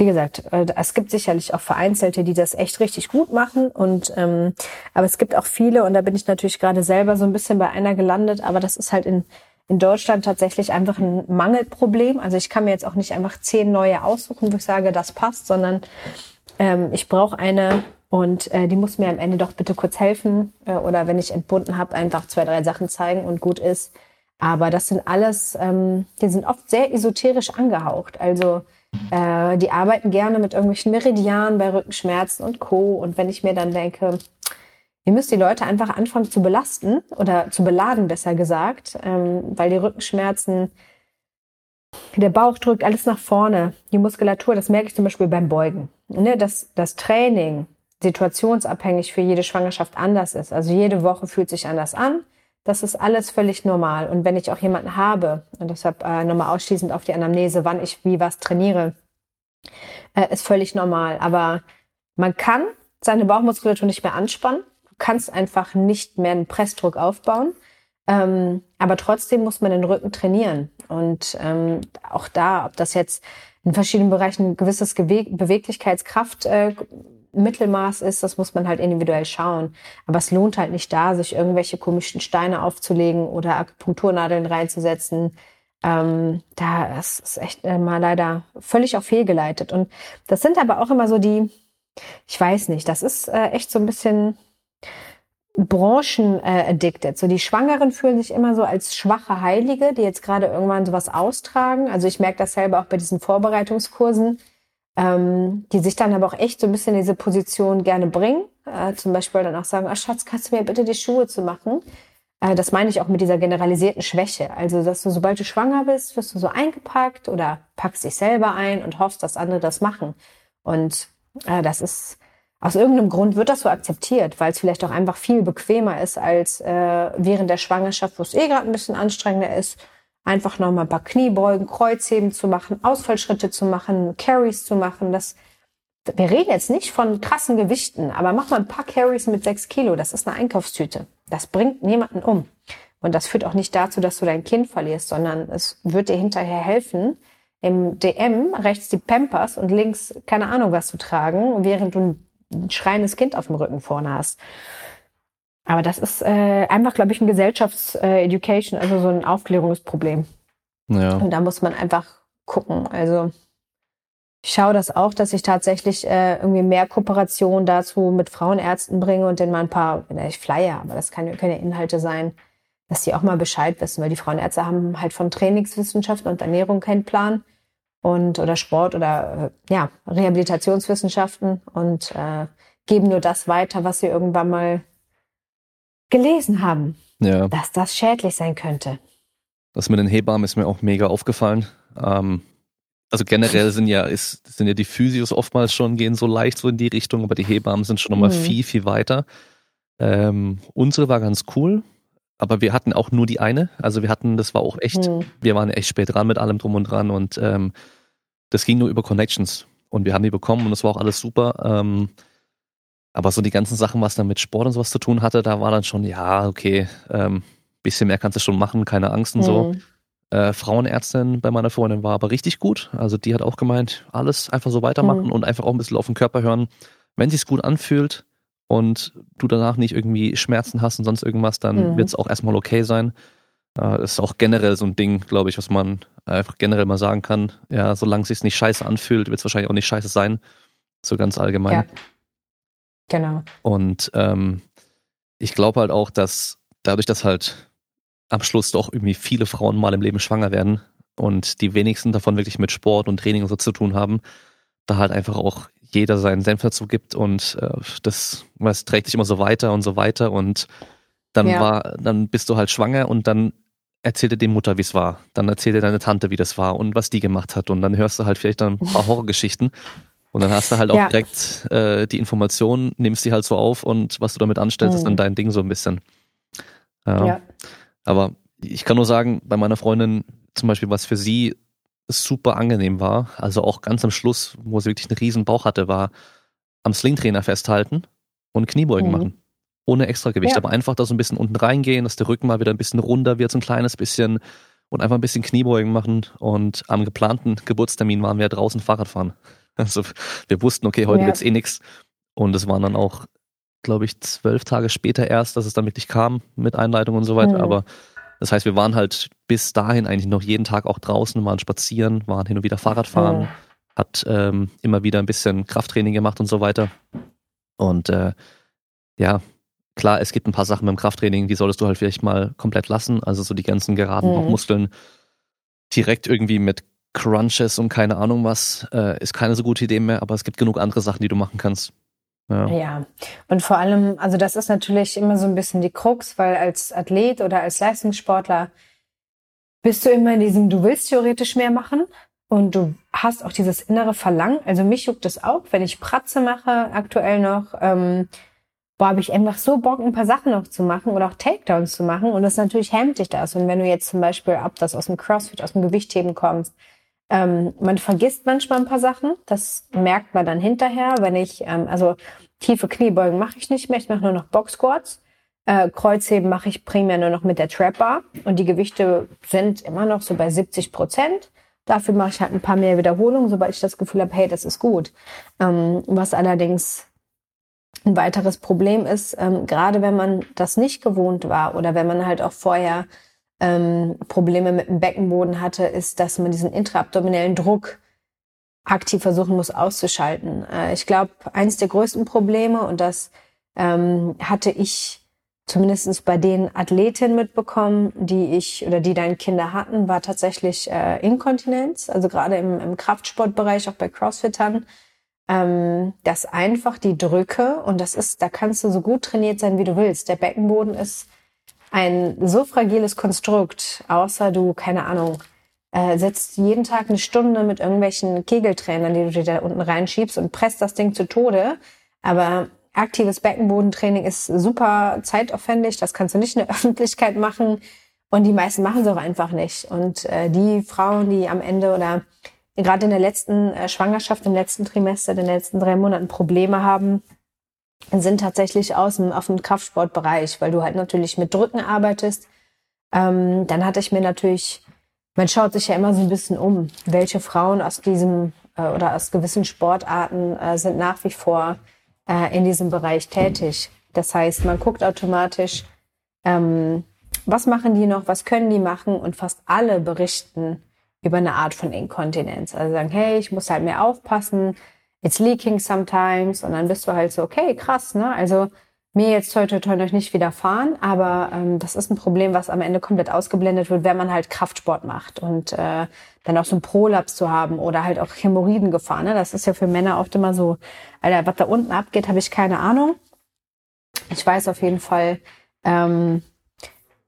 wie gesagt, äh, es gibt sicherlich auch Vereinzelte, die das echt richtig gut machen. Und ähm, aber es gibt auch viele, und da bin ich natürlich gerade selber so ein bisschen bei einer gelandet, aber das ist halt in, in Deutschland tatsächlich einfach ein Mangelproblem. Also ich kann mir jetzt auch nicht einfach zehn neue aussuchen, wo ich sage, das passt, sondern ähm, ich brauche eine und äh, die muss mir am Ende doch bitte kurz helfen. Äh, oder wenn ich entbunden habe, einfach zwei, drei Sachen zeigen und gut ist. Aber das sind alles, ähm, die sind oft sehr esoterisch angehaucht. Also äh, die arbeiten gerne mit irgendwelchen Meridianen bei Rückenschmerzen und Co. Und wenn ich mir dann denke, ihr müsst die Leute einfach anfangen zu belasten oder zu beladen, besser gesagt, ähm, weil die Rückenschmerzen der Bauch drückt alles nach vorne. Die Muskulatur, das merke ich zum Beispiel beim Beugen. Ne, dass das Training situationsabhängig für jede Schwangerschaft anders ist. Also jede Woche fühlt sich anders an. Das ist alles völlig normal. Und wenn ich auch jemanden habe, und deshalb äh, nochmal ausschließend auf die Anamnese, wann ich wie was trainiere, äh, ist völlig normal. Aber man kann seine Bauchmuskulatur nicht mehr anspannen. Du kannst einfach nicht mehr einen Pressdruck aufbauen. Ähm, aber trotzdem muss man den Rücken trainieren. Und ähm, auch da, ob das jetzt in verschiedenen Bereichen ein gewisses Gewe Beweglichkeitskraft äh, Mittelmaß ist, das muss man halt individuell schauen. Aber es lohnt halt nicht da, sich irgendwelche komischen Steine aufzulegen oder Akupunkturnadeln reinzusetzen. Ähm, da ist echt äh, mal leider völlig auf fehlgeleitet. Und das sind aber auch immer so die, ich weiß nicht, das ist äh, echt so ein bisschen Branchen äh, addicted. So die Schwangeren fühlen sich immer so als schwache Heilige, die jetzt gerade irgendwann sowas austragen. Also ich merke das selber auch bei diesen Vorbereitungskursen, ähm, die sich dann aber auch echt so ein bisschen in diese Position gerne bringen. Äh, zum Beispiel dann auch sagen, ah, Schatz, kannst du mir bitte die Schuhe zu machen? Äh, das meine ich auch mit dieser generalisierten Schwäche. Also, dass du, sobald du schwanger bist, wirst du so eingepackt oder packst dich selber ein und hoffst, dass andere das machen. Und äh, das ist aus irgendeinem Grund wird das so akzeptiert, weil es vielleicht auch einfach viel bequemer ist als äh, während der Schwangerschaft, wo es eh gerade ein bisschen anstrengender ist, einfach nochmal ein paar Kniebeugen, Kreuzheben zu machen, Ausfallschritte zu machen, Carries zu machen. Das, wir reden jetzt nicht von krassen Gewichten, aber mach mal ein paar Carries mit sechs Kilo. Das ist eine Einkaufstüte. Das bringt niemanden um. Und das führt auch nicht dazu, dass du dein Kind verlierst, sondern es wird dir hinterher helfen, im DM rechts die Pampers und links keine Ahnung was zu tragen, während du ein schreiendes Kind auf dem Rücken vorne hast. Aber das ist äh, einfach, glaube ich, ein Gesellschafts-Education, äh, also so ein Aufklärungsproblem. Ja. Und da muss man einfach gucken. Also ich schaue das auch, dass ich tatsächlich äh, irgendwie mehr Kooperation dazu mit Frauenärzten bringe und denen mal ein paar, ich Flyer, aber das kann, können ja Inhalte sein, dass die auch mal Bescheid wissen, weil die Frauenärzte haben halt von Trainingswissenschaften und Ernährung keinen Plan und oder Sport oder äh, ja Rehabilitationswissenschaften und äh, geben nur das weiter, was sie irgendwann mal gelesen haben, ja. dass das schädlich sein könnte. Das mit den Hebammen ist mir auch mega aufgefallen. Ähm, also generell sind ja ist, sind ja die Physios oftmals schon gehen so leicht so in die Richtung, aber die Hebammen sind schon nochmal mhm. viel viel weiter. Ähm, unsere war ganz cool aber wir hatten auch nur die eine. Also wir hatten, das war auch echt, mhm. wir waren echt spät dran mit allem drum und dran und ähm, das ging nur über Connections. Und wir haben die bekommen und das war auch alles super. Ähm, aber so die ganzen Sachen, was dann mit Sport und sowas zu tun hatte, da war dann schon, ja, okay, ähm, bisschen mehr kannst du schon machen, keine Angst und mhm. so. Äh, Frauenärztin bei meiner Freundin war aber richtig gut. Also die hat auch gemeint, alles einfach so weitermachen mhm. und einfach auch ein bisschen auf den Körper hören. Wenn sich's gut anfühlt, und du danach nicht irgendwie Schmerzen hast und sonst irgendwas, dann mhm. wird es auch erstmal okay sein. Äh, das ist auch generell so ein Ding, glaube ich, was man einfach generell mal sagen kann. Ja, solange es sich nicht scheiße anfühlt, wird es wahrscheinlich auch nicht scheiße sein. So ganz allgemein. Ja. Genau. Und ähm, ich glaube halt auch, dass dadurch, dass halt am Schluss doch irgendwie viele Frauen mal im Leben schwanger werden und die wenigsten davon wirklich mit Sport und Training und so zu tun haben, da halt einfach auch jeder seinen Senf dazu gibt und äh, das, das trägt sich immer so weiter und so weiter und dann ja. war, dann bist du halt schwanger und dann erzählte die Mutter, wie es war. Dann erzählte deine Tante, wie das war und was die gemacht hat. Und dann hörst du halt vielleicht dann ein paar Horrorgeschichten. Und dann hast du halt auch ja. direkt äh, die Informationen, nimmst die halt so auf und was du damit anstellst, mhm. ist dann mhm. dein Ding so ein bisschen. Ja. ja. Aber ich kann nur sagen, bei meiner Freundin zum Beispiel, was für sie super angenehm war. Also auch ganz am Schluss, wo sie wirklich einen riesen Bauch hatte, war am Slingtrainer festhalten und Kniebeugen mhm. machen. Ohne extra Gewicht, ja. aber einfach da so ein bisschen unten reingehen, dass der Rücken mal wieder ein bisschen runder wird, so ein kleines bisschen und einfach ein bisschen Kniebeugen machen. Und am geplanten Geburtstermin waren wir draußen Fahrrad fahren. Also wir wussten, okay, heute ja. wird's eh nix. Und es waren dann auch, glaube ich, zwölf Tage später erst, dass es dann wirklich kam mit Einleitung und so weiter. Mhm. Aber das heißt, wir waren halt bis dahin eigentlich noch jeden Tag auch draußen, waren spazieren, waren hin und wieder Fahrradfahren, oh. hat ähm, immer wieder ein bisschen Krafttraining gemacht und so weiter. Und äh, ja, klar, es gibt ein paar Sachen beim Krafttraining, die solltest du halt vielleicht mal komplett lassen. Also so die ganzen geraden mhm. Muskeln direkt irgendwie mit Crunches und keine Ahnung was, äh, ist keine so gute Idee mehr, aber es gibt genug andere Sachen, die du machen kannst. Ja. ja, und vor allem, also das ist natürlich immer so ein bisschen die Krux, weil als Athlet oder als Leistungssportler bist du immer in diesem, du willst theoretisch mehr machen und du hast auch dieses innere Verlangen. Also mich juckt es auch, wenn ich Pratze mache, aktuell noch, ähm, boah, habe ich einfach so Bock, ein paar Sachen noch zu machen oder auch Takedowns zu machen. Und das natürlich hemmt dich das. Und wenn du jetzt zum Beispiel ab das aus dem CrossFit, aus dem Gewichtheben kommst, ähm, man vergisst manchmal ein paar Sachen. Das merkt man dann hinterher, wenn ich, ähm, also tiefe Kniebeugen mache ich nicht mehr, ich mache nur noch Box. Äh, Kreuzheben mache ich primär nur noch mit der Trap Bar und die Gewichte sind immer noch so bei 70 Prozent. Dafür mache ich halt ein paar mehr Wiederholungen, sobald ich das Gefühl habe, hey, das ist gut. Ähm, was allerdings ein weiteres Problem ist, ähm, gerade wenn man das nicht gewohnt war oder wenn man halt auch vorher ähm, Probleme mit dem Beckenboden hatte, ist, dass man diesen intraabdominellen Druck aktiv versuchen muss auszuschalten. Äh, ich glaube, eines der größten Probleme, und das ähm, hatte ich zumindest bei den Athletinnen mitbekommen, die ich oder die deine Kinder hatten, war tatsächlich äh, Inkontinenz. Also gerade im, im Kraftsportbereich, auch bei Crossfittern ähm, dass einfach die Drücke, und das ist, da kannst du so gut trainiert sein, wie du willst. Der Beckenboden ist ein so fragiles Konstrukt, außer du, keine Ahnung, äh, setzt jeden Tag eine Stunde mit irgendwelchen Kegeltrainern, die du dir da unten reinschiebst und presst das Ding zu Tode. Aber aktives Beckenbodentraining ist super zeitaufwendig, das kannst du nicht in der Öffentlichkeit machen. Und die meisten machen es auch einfach nicht. Und äh, die Frauen, die am Ende oder gerade in der letzten äh, Schwangerschaft, im letzten Trimester, den letzten drei Monaten Probleme haben, sind tatsächlich aus dem, auf dem Kraftsportbereich, weil du halt natürlich mit Drücken arbeitest. Ähm, dann hatte ich mir natürlich, man schaut sich ja immer so ein bisschen um, welche Frauen aus diesem äh, oder aus gewissen Sportarten äh, sind nach wie vor äh, in diesem Bereich tätig. Das heißt, man guckt automatisch, ähm, was machen die noch, was können die machen und fast alle berichten über eine Art von Inkontinenz. Also sagen, hey, ich muss halt mehr aufpassen, it's leaking sometimes. Und dann bist du halt so, okay, krass, ne? Also mir jetzt heute toi noch nicht widerfahren, aber ähm, das ist ein Problem, was am Ende komplett ausgeblendet wird, wenn man halt Kraftsport macht und äh, dann auch so ein Prolaps zu haben oder halt auch Hämorrhoidengefahr. Ne? Das ist ja für Männer oft immer so, Alter, was da unten abgeht, habe ich keine Ahnung. Ich weiß auf jeden Fall, ähm,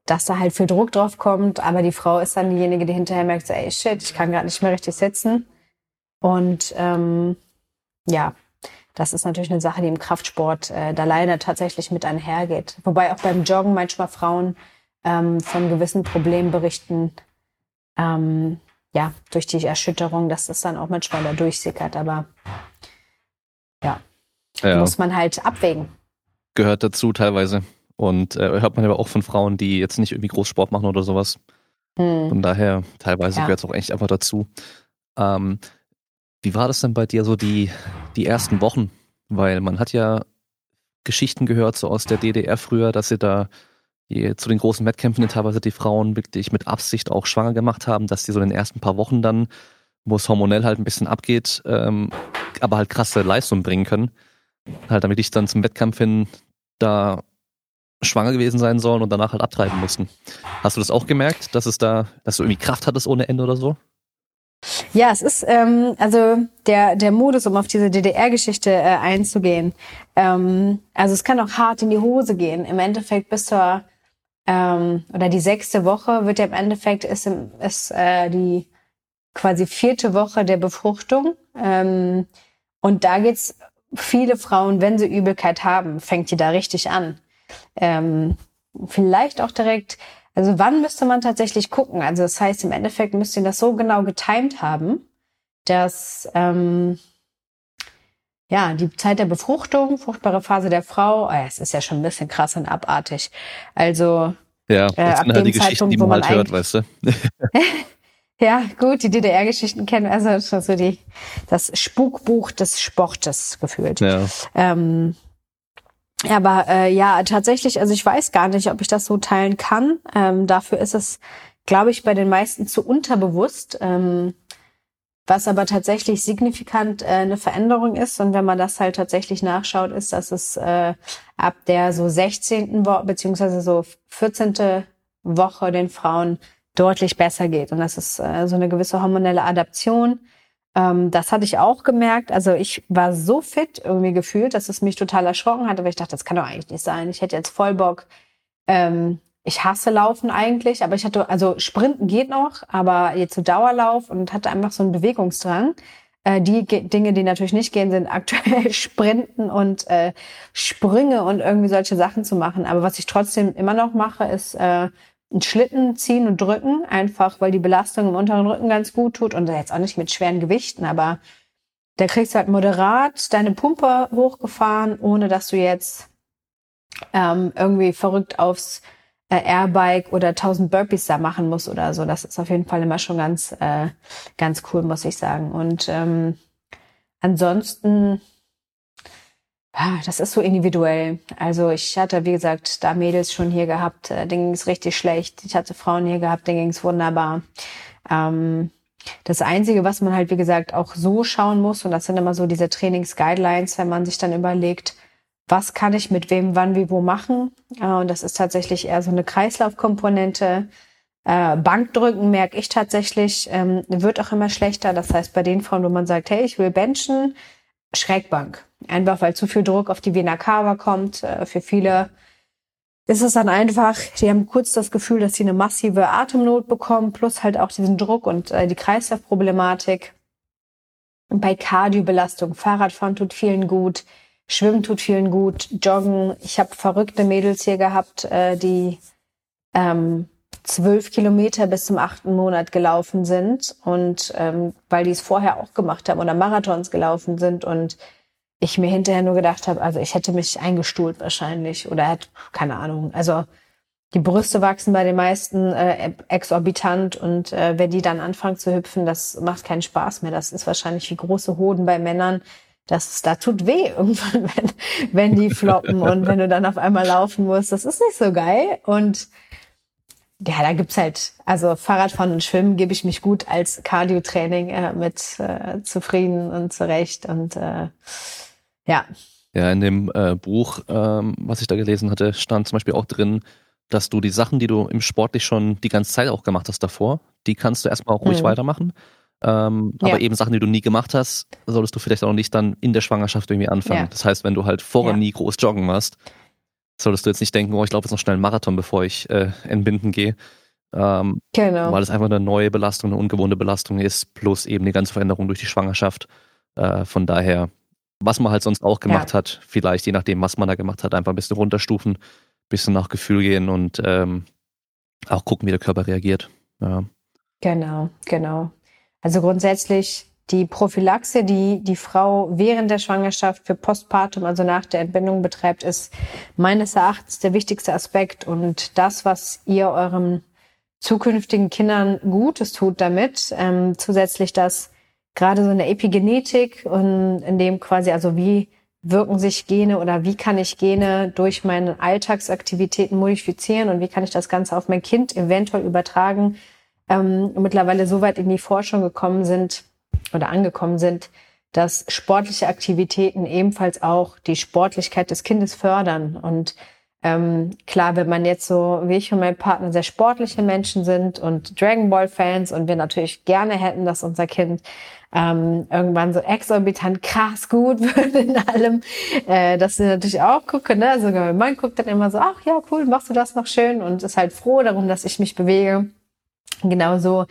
dass da halt viel Druck drauf kommt, aber die Frau ist dann diejenige, die hinterher merkt, so, ey shit, ich kann gerade nicht mehr richtig sitzen. Und ähm, ja, das ist natürlich eine Sache, die im Kraftsport äh, da leider tatsächlich mit einhergeht. Wobei auch beim Joggen manchmal Frauen ähm, von gewissen Problemen berichten, ähm, ja, durch die Erschütterung, dass das dann auch manchmal da durchsickert. Aber ja, ja. muss man halt abwägen. Gehört dazu teilweise. Und äh, hört man aber auch von Frauen, die jetzt nicht irgendwie groß Sport machen oder sowas. Hm. Von daher, teilweise ja. gehört es auch echt einfach dazu. Ähm, wie war das denn bei dir so die, die ersten Wochen? Weil man hat ja Geschichten gehört, so aus der DDR früher, dass sie da zu den großen Wettkämpfen teilweise die Frauen wirklich mit Absicht auch schwanger gemacht haben, dass die so in den ersten paar Wochen dann, wo es hormonell halt ein bisschen abgeht, ähm, aber halt krasse Leistung bringen können. Halt, damit ich dann zum Wettkampf hin da schwanger gewesen sein sollen und danach halt abtreiben mussten. Hast du das auch gemerkt, dass es da, dass du irgendwie Kraft hattest ohne Ende oder so? Ja, es ist ähm, also der der Modus, um auf diese DDR-Geschichte äh, einzugehen. Ähm, also es kann auch hart in die Hose gehen. Im Endeffekt bis zur ähm, oder die sechste Woche wird ja im Endeffekt ist, ist äh, die quasi vierte Woche der Befruchtung. Ähm, und da geht's viele Frauen, wenn sie Übelkeit haben, fängt die da richtig an ähm, vielleicht auch direkt, also wann müsste man tatsächlich gucken? Also das heißt, im Endeffekt müsst ihr das so genau getimt haben, dass ähm, ja, die Zeit der Befruchtung, fruchtbare Phase der Frau, oh, es ist ja schon ein bisschen krass und abartig. Also ja, das äh, sind halt die Geschichten, die man, man halt hört, weißt du. ja, gut, die DDR-Geschichten kennen, also so die das Spukbuch des Sportes gefühlt. Ja. Ähm, aber äh, ja, tatsächlich, also ich weiß gar nicht, ob ich das so teilen kann. Ähm, dafür ist es, glaube ich, bei den meisten zu unterbewusst. Ähm, was aber tatsächlich signifikant äh, eine Veränderung ist. Und wenn man das halt tatsächlich nachschaut, ist, dass es äh, ab der so 16. Woche beziehungsweise so 14. Woche den Frauen deutlich besser geht. Und das ist äh, so eine gewisse hormonelle Adaption ähm, das hatte ich auch gemerkt. Also ich war so fit irgendwie gefühlt, dass es mich total erschrocken hat. Aber ich dachte, das kann doch eigentlich nicht sein. Ich hätte jetzt voll Bock, ähm, ich hasse Laufen eigentlich, aber ich hatte, also Sprinten geht noch, aber jetzt so Dauerlauf und hatte einfach so einen Bewegungsdrang. Äh, die Dinge, die natürlich nicht gehen, sind aktuell Sprinten und äh, Sprünge und irgendwie solche Sachen zu machen. Aber was ich trotzdem immer noch mache, ist äh, einen Schlitten ziehen und drücken, einfach weil die Belastung im unteren Rücken ganz gut tut und jetzt auch nicht mit schweren Gewichten, aber da kriegst du halt moderat deine Pumpe hochgefahren, ohne dass du jetzt ähm, irgendwie verrückt aufs äh, Airbike oder 1000 Burpees da machen musst oder so. Das ist auf jeden Fall immer schon ganz, äh, ganz cool, muss ich sagen. Und ähm, ansonsten, das ist so individuell. Also ich hatte, wie gesagt, da Mädels schon hier gehabt, äh, denen ging es richtig schlecht. Ich hatte Frauen hier gehabt, denen ging es wunderbar. Ähm, das Einzige, was man halt, wie gesagt, auch so schauen muss, und das sind immer so diese Trainings-Guidelines, wenn man sich dann überlegt, was kann ich mit wem, wann, wie, wo machen. Und das ist tatsächlich eher so eine Kreislaufkomponente. Äh, Bankdrücken merke ich tatsächlich, ähm, wird auch immer schlechter. Das heißt, bei den Frauen, wo man sagt, hey, ich will benchen, Schrägbank. Einfach weil zu viel Druck auf die Vena cava kommt. Äh, für viele ist es dann einfach, die haben kurz das Gefühl, dass sie eine massive Atemnot bekommen, plus halt auch diesen Druck und äh, die Kreislaufproblematik. Bei Kardiobelastung, Fahrradfahren tut vielen gut, Schwimmen tut vielen gut, Joggen. Ich habe verrückte Mädels hier gehabt, äh, die ähm, zwölf Kilometer bis zum achten Monat gelaufen sind und ähm, weil die es vorher auch gemacht haben oder Marathons gelaufen sind und ich mir hinterher nur gedacht habe, also ich hätte mich eingestuhlt wahrscheinlich oder hätte, keine Ahnung. Also die Brüste wachsen bei den meisten äh, exorbitant und äh, wenn die dann anfangen zu hüpfen, das macht keinen Spaß mehr. Das ist wahrscheinlich wie große Hoden bei Männern. Das, da tut weh irgendwann, wenn, wenn die floppen und wenn du dann auf einmal laufen musst. Das ist nicht so geil. Und ja, da gibt's halt, also Fahrradfahren und Schwimmen gebe ich mich gut als Cardio-Training äh, mit äh, zufrieden und zurecht. Und äh, ja. Ja, in dem äh, Buch, ähm, was ich da gelesen hatte, stand zum Beispiel auch drin, dass du die Sachen, die du im Sportlich schon die ganze Zeit auch gemacht hast davor, die kannst du erstmal auch ruhig mhm. weitermachen. Ähm, ja. Aber eben Sachen, die du nie gemacht hast, solltest du vielleicht auch nicht dann in der Schwangerschaft irgendwie anfangen. Ja. Das heißt, wenn du halt vorher ja. nie groß joggen warst, solltest du jetzt nicht denken, oh, ich laufe jetzt noch schnell einen Marathon, bevor ich äh, entbinden gehe. Ähm, genau. Weil es einfach eine neue Belastung, eine ungewohnte Belastung ist, plus eben die ganze Veränderung durch die Schwangerschaft. Äh, von daher was man halt sonst auch gemacht ja. hat, vielleicht je nachdem, was man da gemacht hat, einfach ein bisschen runterstufen, ein bisschen nach Gefühl gehen und ähm, auch gucken, wie der Körper reagiert. Ja. Genau, genau. Also grundsätzlich die Prophylaxe, die die Frau während der Schwangerschaft für Postpartum, also nach der Entbindung betreibt, ist meines Erachtens der wichtigste Aspekt und das, was ihr euren zukünftigen Kindern Gutes tut damit, ähm, zusätzlich das gerade so eine Epigenetik und in dem quasi, also wie wirken sich Gene oder wie kann ich Gene durch meine Alltagsaktivitäten modifizieren und wie kann ich das Ganze auf mein Kind eventuell übertragen, ähm, mittlerweile so weit in die Forschung gekommen sind oder angekommen sind, dass sportliche Aktivitäten ebenfalls auch die Sportlichkeit des Kindes fördern. Und ähm, klar, wenn man jetzt so wie ich und mein Partner sehr sportliche Menschen sind und Dragon Ball Fans und wir natürlich gerne hätten, dass unser Kind ähm, irgendwann so exorbitant krass gut wird in allem, äh, dass sie natürlich auch gucken, ne? Also mein Mann guckt dann immer so, ach ja, cool, machst du das noch schön und ist halt froh darum, dass ich mich bewege. Genauso,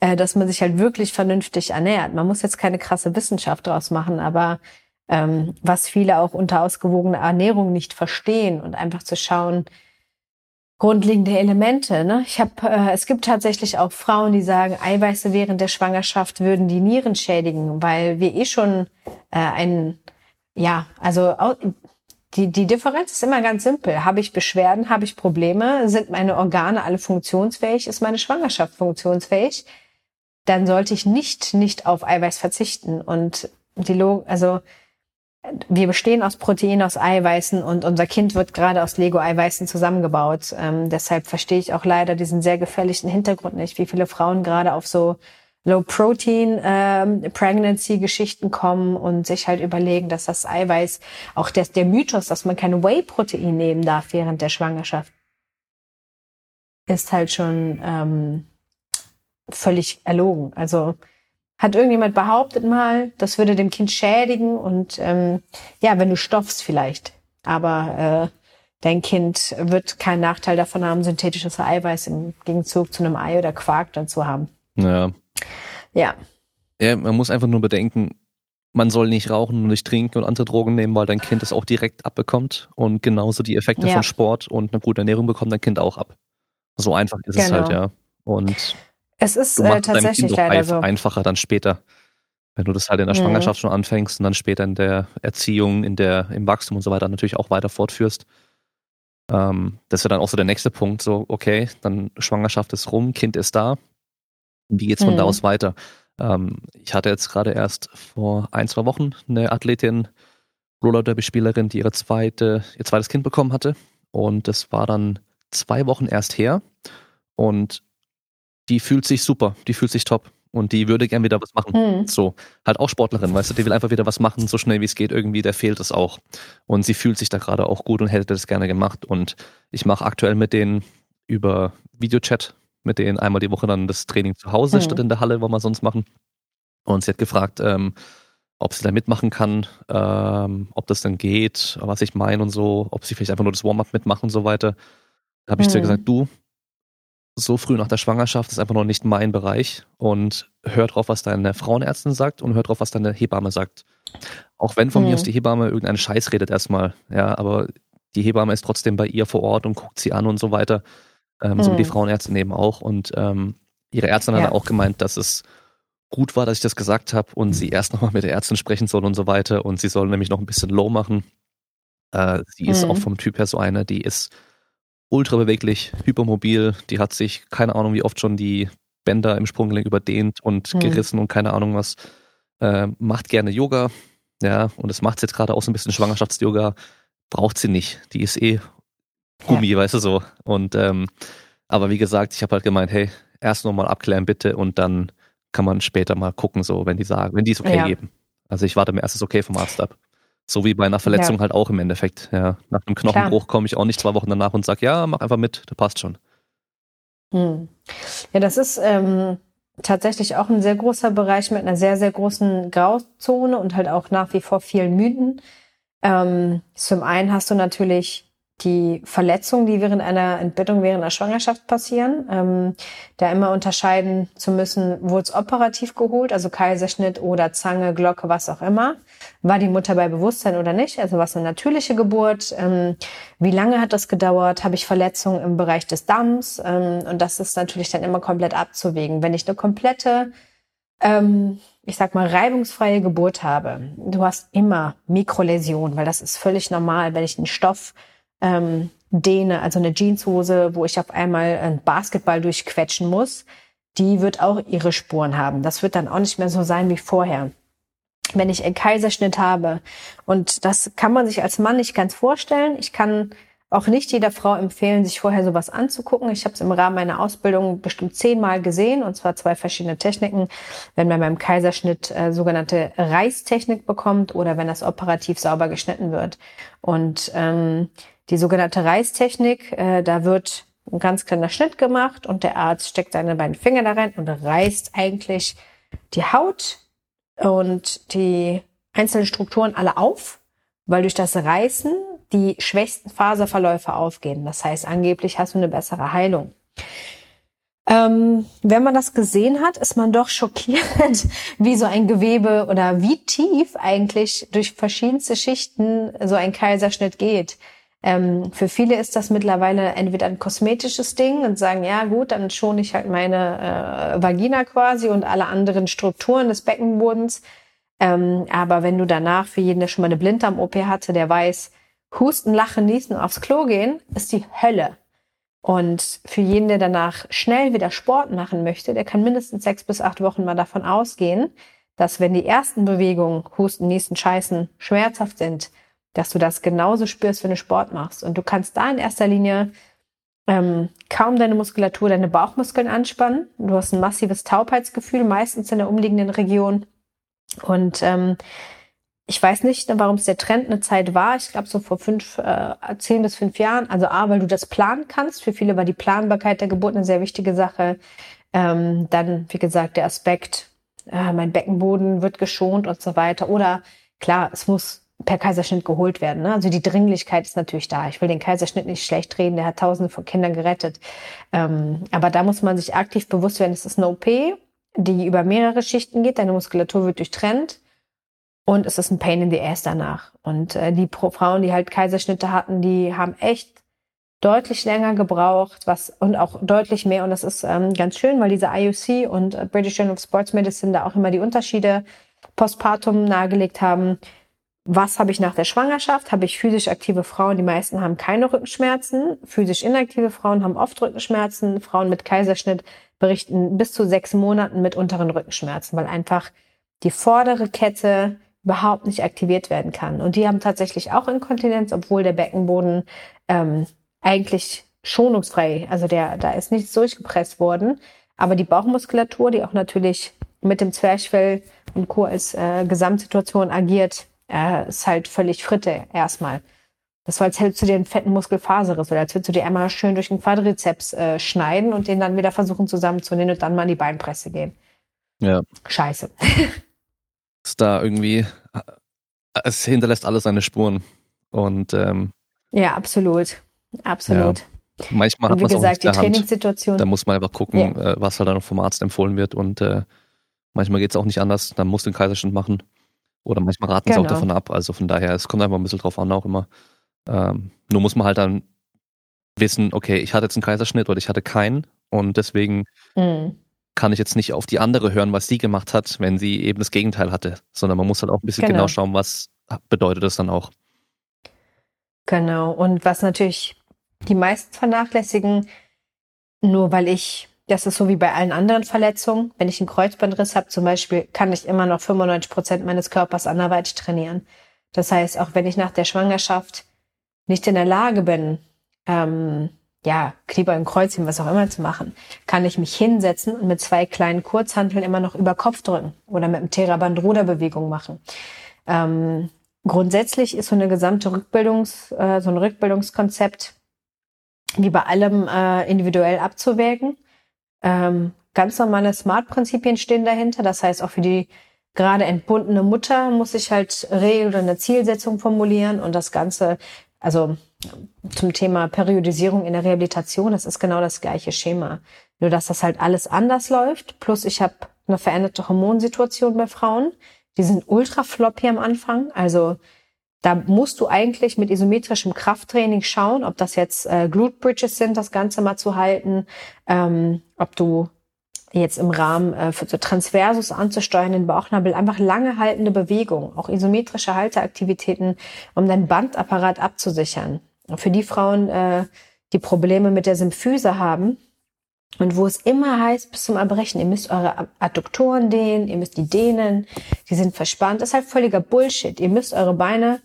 äh, dass man sich halt wirklich vernünftig ernährt. Man muss jetzt keine krasse Wissenschaft draus machen, aber ähm, was viele auch unter ausgewogener Ernährung nicht verstehen und einfach zu schauen, grundlegende Elemente. Ne? Ich habe, äh, es gibt tatsächlich auch Frauen, die sagen, Eiweiße während der Schwangerschaft würden die Nieren schädigen, weil wir eh schon äh, ein, ja, also die, die Differenz ist immer ganz simpel. Habe ich Beschwerden, habe ich Probleme, sind meine Organe alle funktionsfähig, ist meine Schwangerschaft funktionsfähig, dann sollte ich nicht nicht auf Eiweiß verzichten. Und die Log also wir bestehen aus Protein, aus Eiweißen und unser Kind wird gerade aus Lego-Eiweißen zusammengebaut. Ähm, deshalb verstehe ich auch leider diesen sehr gefährlichen Hintergrund nicht, wie viele Frauen gerade auf so Low-Protein ähm, kommen und sich halt überlegen, dass das Eiweiß, auch der, der Mythos, dass man kein Whey-Protein nehmen darf während der Schwangerschaft, ist halt schon ähm, völlig erlogen. Also hat irgendjemand behauptet mal, das würde dem Kind schädigen und ähm, ja, wenn du stoffst vielleicht. Aber äh, dein Kind wird keinen Nachteil davon haben, synthetisches Eiweiß im Gegenzug zu einem Ei oder Quark dann zu haben. Ja. Ja. Ja, man muss einfach nur bedenken, man soll nicht rauchen und nicht trinken und andere Drogen nehmen, weil dein Kind es auch direkt abbekommt. Und genauso die Effekte Ja. von Sport und einer guten Ernährung bekommt dein Kind auch ab. So einfach ist es Genau. halt, ja. Und Es ist äh, tatsächlich leider so. einfacher dann später. Wenn du das halt in der Mhm. Schwangerschaft schon anfängst und dann später in der Erziehung, in der, im Wachstum und so weiter natürlich auch weiter fortführst. Ähm, das wäre dann auch so der nächste Punkt, so, okay, dann Schwangerschaft ist rum, Kind ist da. Wie geht's von da Mhm. aus weiter? Ähm, ich hatte jetzt gerade erst vor ein, zwei Wochen eine Athletin, Roller Derby Spielerin, die ihre zweite, ihr zweites Kind bekommen hatte. Und das war dann zwei Wochen erst her. Und die fühlt sich super, die fühlt sich top. Und die würde gern wieder was machen. Mhm. So, halt auch Sportlerin, weißt du, die will einfach wieder was machen, so schnell wie es geht, irgendwie, der fehlt es auch. Und sie fühlt sich da gerade auch gut und hätte das gerne gemacht. Und ich mache aktuell mit denen über Videochat, mit denen einmal die Woche dann das Training zu Hause Mhm. statt in der Halle, wo wir sonst machen. Und sie hat gefragt, ähm, ob sie da mitmachen kann, ähm, ob das dann geht, was ich meine und so, ob sie vielleicht einfach nur das Warm-up mitmacht und so weiter. Da habe ich zu ihr Mhm. gesagt, du, so früh nach der Schwangerschaft ist einfach noch nicht mein Bereich und hör drauf, was deine Frauenärztin sagt und hör drauf, was deine Hebamme sagt. Auch wenn von Mhm. mir aus die Hebamme irgendeinen Scheiß redet erstmal, ja, aber die Hebamme ist trotzdem bei ihr vor Ort und guckt sie an und so weiter, ähm, so wie die Mhm. Frauenärztin eben auch und ähm, ihre Ärztin hat Ja. dann auch gemeint, dass es gut war, dass ich das gesagt habe und sie erst nochmal mit der Ärztin sprechen soll und so weiter und sie soll nämlich noch ein bisschen low machen. Äh, sie ist Mhm. auch vom Typ her so eine, die ist ultra beweglich, hypermobil, die hat sich keine Ahnung wie oft schon die Bänder im Sprunggelenk überdehnt und Mhm. gerissen und keine Ahnung was. Äh, macht gerne Yoga, ja, und das macht sie jetzt gerade auch so ein bisschen Schwangerschafts-Yoga. Braucht sie nicht. Die ist eh Gummi, weißt du so. Und ähm, aber wie gesagt, ich habe halt gemeint, hey, erst nochmal abklären bitte und dann kann man später mal gucken, so wenn die sagen, wenn die es okay Ja. geben. Also ich warte mir erst das Okay vom Arzt ab. So wie bei einer Verletzung Ja. halt auch im Endeffekt. Ja, nach einem Knochenbruch komme ich auch nicht zwei Wochen danach und sag, ja, mach einfach mit, das passt schon. Hm. Ja, das ist ähm, tatsächlich auch ein sehr großer Bereich mit einer sehr, sehr großen Grauzone und halt auch nach wie vor vielen Mythen. Ähm, zum einen hast du natürlich die Verletzungen, die während einer Entbindung, während einer Schwangerschaft passieren. Ähm, da immer unterscheiden zu müssen, wurde es operativ geholt, also Kaiserschnitt oder Zange, Glocke, was auch immer. War die Mutter bei Bewusstsein oder nicht? Also was eine natürliche Geburt? Ähm, wie lange hat das gedauert? Habe ich Verletzungen im Bereich des Darms? Ähm, und das ist natürlich dann immer komplett abzuwägen. Wenn ich eine komplette ähm, ich sag mal, reibungsfreie Geburt habe, du hast immer Mikroläsionen, weil das ist völlig normal, wenn ich einen Stoff ähm, dehne, also eine Jeanshose, wo ich auf einmal einen Basketball durchquetschen muss, die wird auch ihre Spuren haben. Das wird dann auch nicht mehr so sein wie vorher. Wenn ich einen Kaiserschnitt habe, und das kann man sich als Mann nicht ganz vorstellen, ich kann auch nicht jeder Frau empfehlen, sich vorher sowas anzugucken. Ich habe es im Rahmen meiner Ausbildung bestimmt zehnmal gesehen, und zwar zwei verschiedene Techniken. Wenn man beim Kaiserschnitt äh, sogenannte Reißtechnik bekommt oder wenn das operativ sauber geschnitten wird. Und ähm, die sogenannte Reißtechnik, äh, da wird ein ganz kleiner Schnitt gemacht und der Arzt steckt seine beiden Finger da rein und reißt eigentlich die Haut und die einzelnen Strukturen alle auf, weil durch das Reißen die schwächsten Faserverläufe aufgehen. Das heißt, angeblich hast du eine bessere Heilung. Ähm, wenn man das gesehen hat, ist man doch schockiert, wie so ein Gewebe oder wie tief eigentlich durch verschiedenste Schichten so ein Kaiserschnitt geht. Ähm, für viele ist das mittlerweile entweder ein kosmetisches Ding und sagen, ja gut, dann schone ich halt meine äh, Vagina quasi und alle anderen Strukturen des Beckenbodens. Ähm, aber wenn du danach, für jeden, der schon mal eine Blinddarm-OP hatte, der weiß, Husten, Lachen, Niesen, aufs Klo gehen, ist die Hölle. Und für jeden, der danach schnell wieder Sport machen möchte, der kann mindestens sechs bis acht Wochen mal davon ausgehen, dass wenn die ersten Bewegungen, Husten, Niesen, Scheißen, schmerzhaft sind, dass du das genauso spürst, wenn du Sport machst. Und du kannst da in erster Linie ähm, kaum deine Muskulatur, deine Bauchmuskeln anspannen. Du hast ein massives Taubheitsgefühl, meistens in der umliegenden Region. Und ähm, ich weiß nicht, warum es der Trend eine Zeit war. Ich glaube so vor fünf, äh, zehn bis fünf Jahren. Also A, weil du das planen kannst. Für viele war die Planbarkeit der Geburt eine sehr wichtige Sache. Ähm, dann, wie gesagt, der Aspekt, äh, mein Beckenboden wird geschont und so weiter. Oder klar, es muss per Kaiserschnitt geholt werden. Ne? Also die Dringlichkeit ist natürlich da. Ich will den Kaiserschnitt nicht schlecht reden, der hat tausende von Kindern gerettet. Ähm, aber da muss man sich aktiv bewusst werden, es ist eine OP, die über mehrere Schichten geht, deine Muskulatur wird durchtrennt und es ist ein Pain in the Ass danach. Und äh, die Pro Frauen, die halt Kaiserschnitte hatten, die haben echt deutlich länger gebraucht, was und auch deutlich mehr. Und das ist ähm, ganz schön, weil diese IOC und äh, British Journal of Sports Medicine da auch immer die Unterschiede postpartum nahegelegt haben. Was habe ich nach der Schwangerschaft? Habe ich physisch aktive Frauen? Die meisten haben keine Rückenschmerzen. Physisch inaktive Frauen haben oft Rückenschmerzen. Frauen mit Kaiserschnitt berichten bis zu sechs Monaten mit unteren Rückenschmerzen, weil einfach die vordere Kette überhaupt nicht aktiviert werden kann. Und die haben tatsächlich auch Inkontinenz, obwohl der Beckenboden ähm, eigentlich schonungsfrei, also der, da ist nichts durchgepresst worden. Aber die Bauchmuskulatur, die auch natürlich mit dem Zwerchfell und Co. als äh, Gesamtsituation agiert, äh, ist halt völlig Fritte erstmal. Das war, als hättest du dir einen fetten Muskelfaserriss oder als würdest du dir einmal schön durch den Quadrizeps äh, schneiden und den dann wieder versuchen zusammenzunehmen und dann mal in die Beinpresse gehen. Ja. Scheiße. ist da irgendwie, es hinterlässt alles seine Spuren. Und ähm, ja, absolut. Absolut. Ja. Manchmal hat man es auch nicht die Trainingssituation. Da muss man einfach gucken, ja. äh, was halt dann vom Arzt empfohlen wird. Und äh, manchmal geht es auch nicht anders. Dann muss den Kaiserschnitt machen. Oder manchmal raten genau. sie auch davon ab. Also von daher, es kommt einfach ein bisschen drauf an auch immer. Ähm, nur muss man halt dann wissen, okay, ich hatte jetzt einen Kaiserschnitt oder ich hatte keinen. Und deswegen mhm kann ich jetzt nicht auf die andere hören, was sie gemacht hat, wenn sie eben das Gegenteil hatte, sondern man muss halt auch ein bisschen genau, genau schauen, was bedeutet das dann auch. Genau. Und was natürlich die meisten vernachlässigen, nur weil ich, das ist so wie bei allen anderen Verletzungen, wenn ich einen Kreuzbandriss habe zum Beispiel, kann ich immer noch 95 Prozent meines Körpers anderweitig trainieren. Das heißt, auch wenn ich nach der Schwangerschaft nicht in der Lage bin, ähm, ja, Kniebeugen, Kreuzheben, was auch immer zu machen, kann ich mich hinsetzen und mit zwei kleinen Kurzhanteln immer noch über Kopf drücken oder mit einem Theraband-Ruderbewegung machen. Ähm, grundsätzlich ist so eine gesamte Rückbildungs, äh, so ein Rückbildungskonzept wie bei allem äh, individuell abzuwägen. Ähm, ganz normale Smart-Prinzipien stehen dahinter. Das heißt, auch für die gerade entbundene Mutter muss ich halt Regel oder eine Zielsetzung formulieren und das Ganze, also zum Thema Periodisierung in der Rehabilitation, das ist genau das gleiche Schema. Nur dass das halt alles anders läuft. Plus ich habe eine veränderte Hormonsituation bei Frauen. Die sind ultra floppy am Anfang. Also da musst du eigentlich mit isometrischem Krafttraining schauen, ob das jetzt äh, Glute Bridges sind, das Ganze mal zu halten, ähm, ob du jetzt im Rahmen äh, für so Transversus anzusteuern, den Bauchnabel, einfach lange haltende Bewegungen, auch isometrische Halteaktivitäten, um deinen Bandapparat abzusichern für die Frauen, äh, die Probleme mit der Symphyse haben und wo es immer heißt bis zum Erbrechen, ihr müsst eure Adduktoren dehnen, ihr müsst die dehnen, die sind verspannt, das ist halt völliger Bullshit. Ihr müsst eure Beine,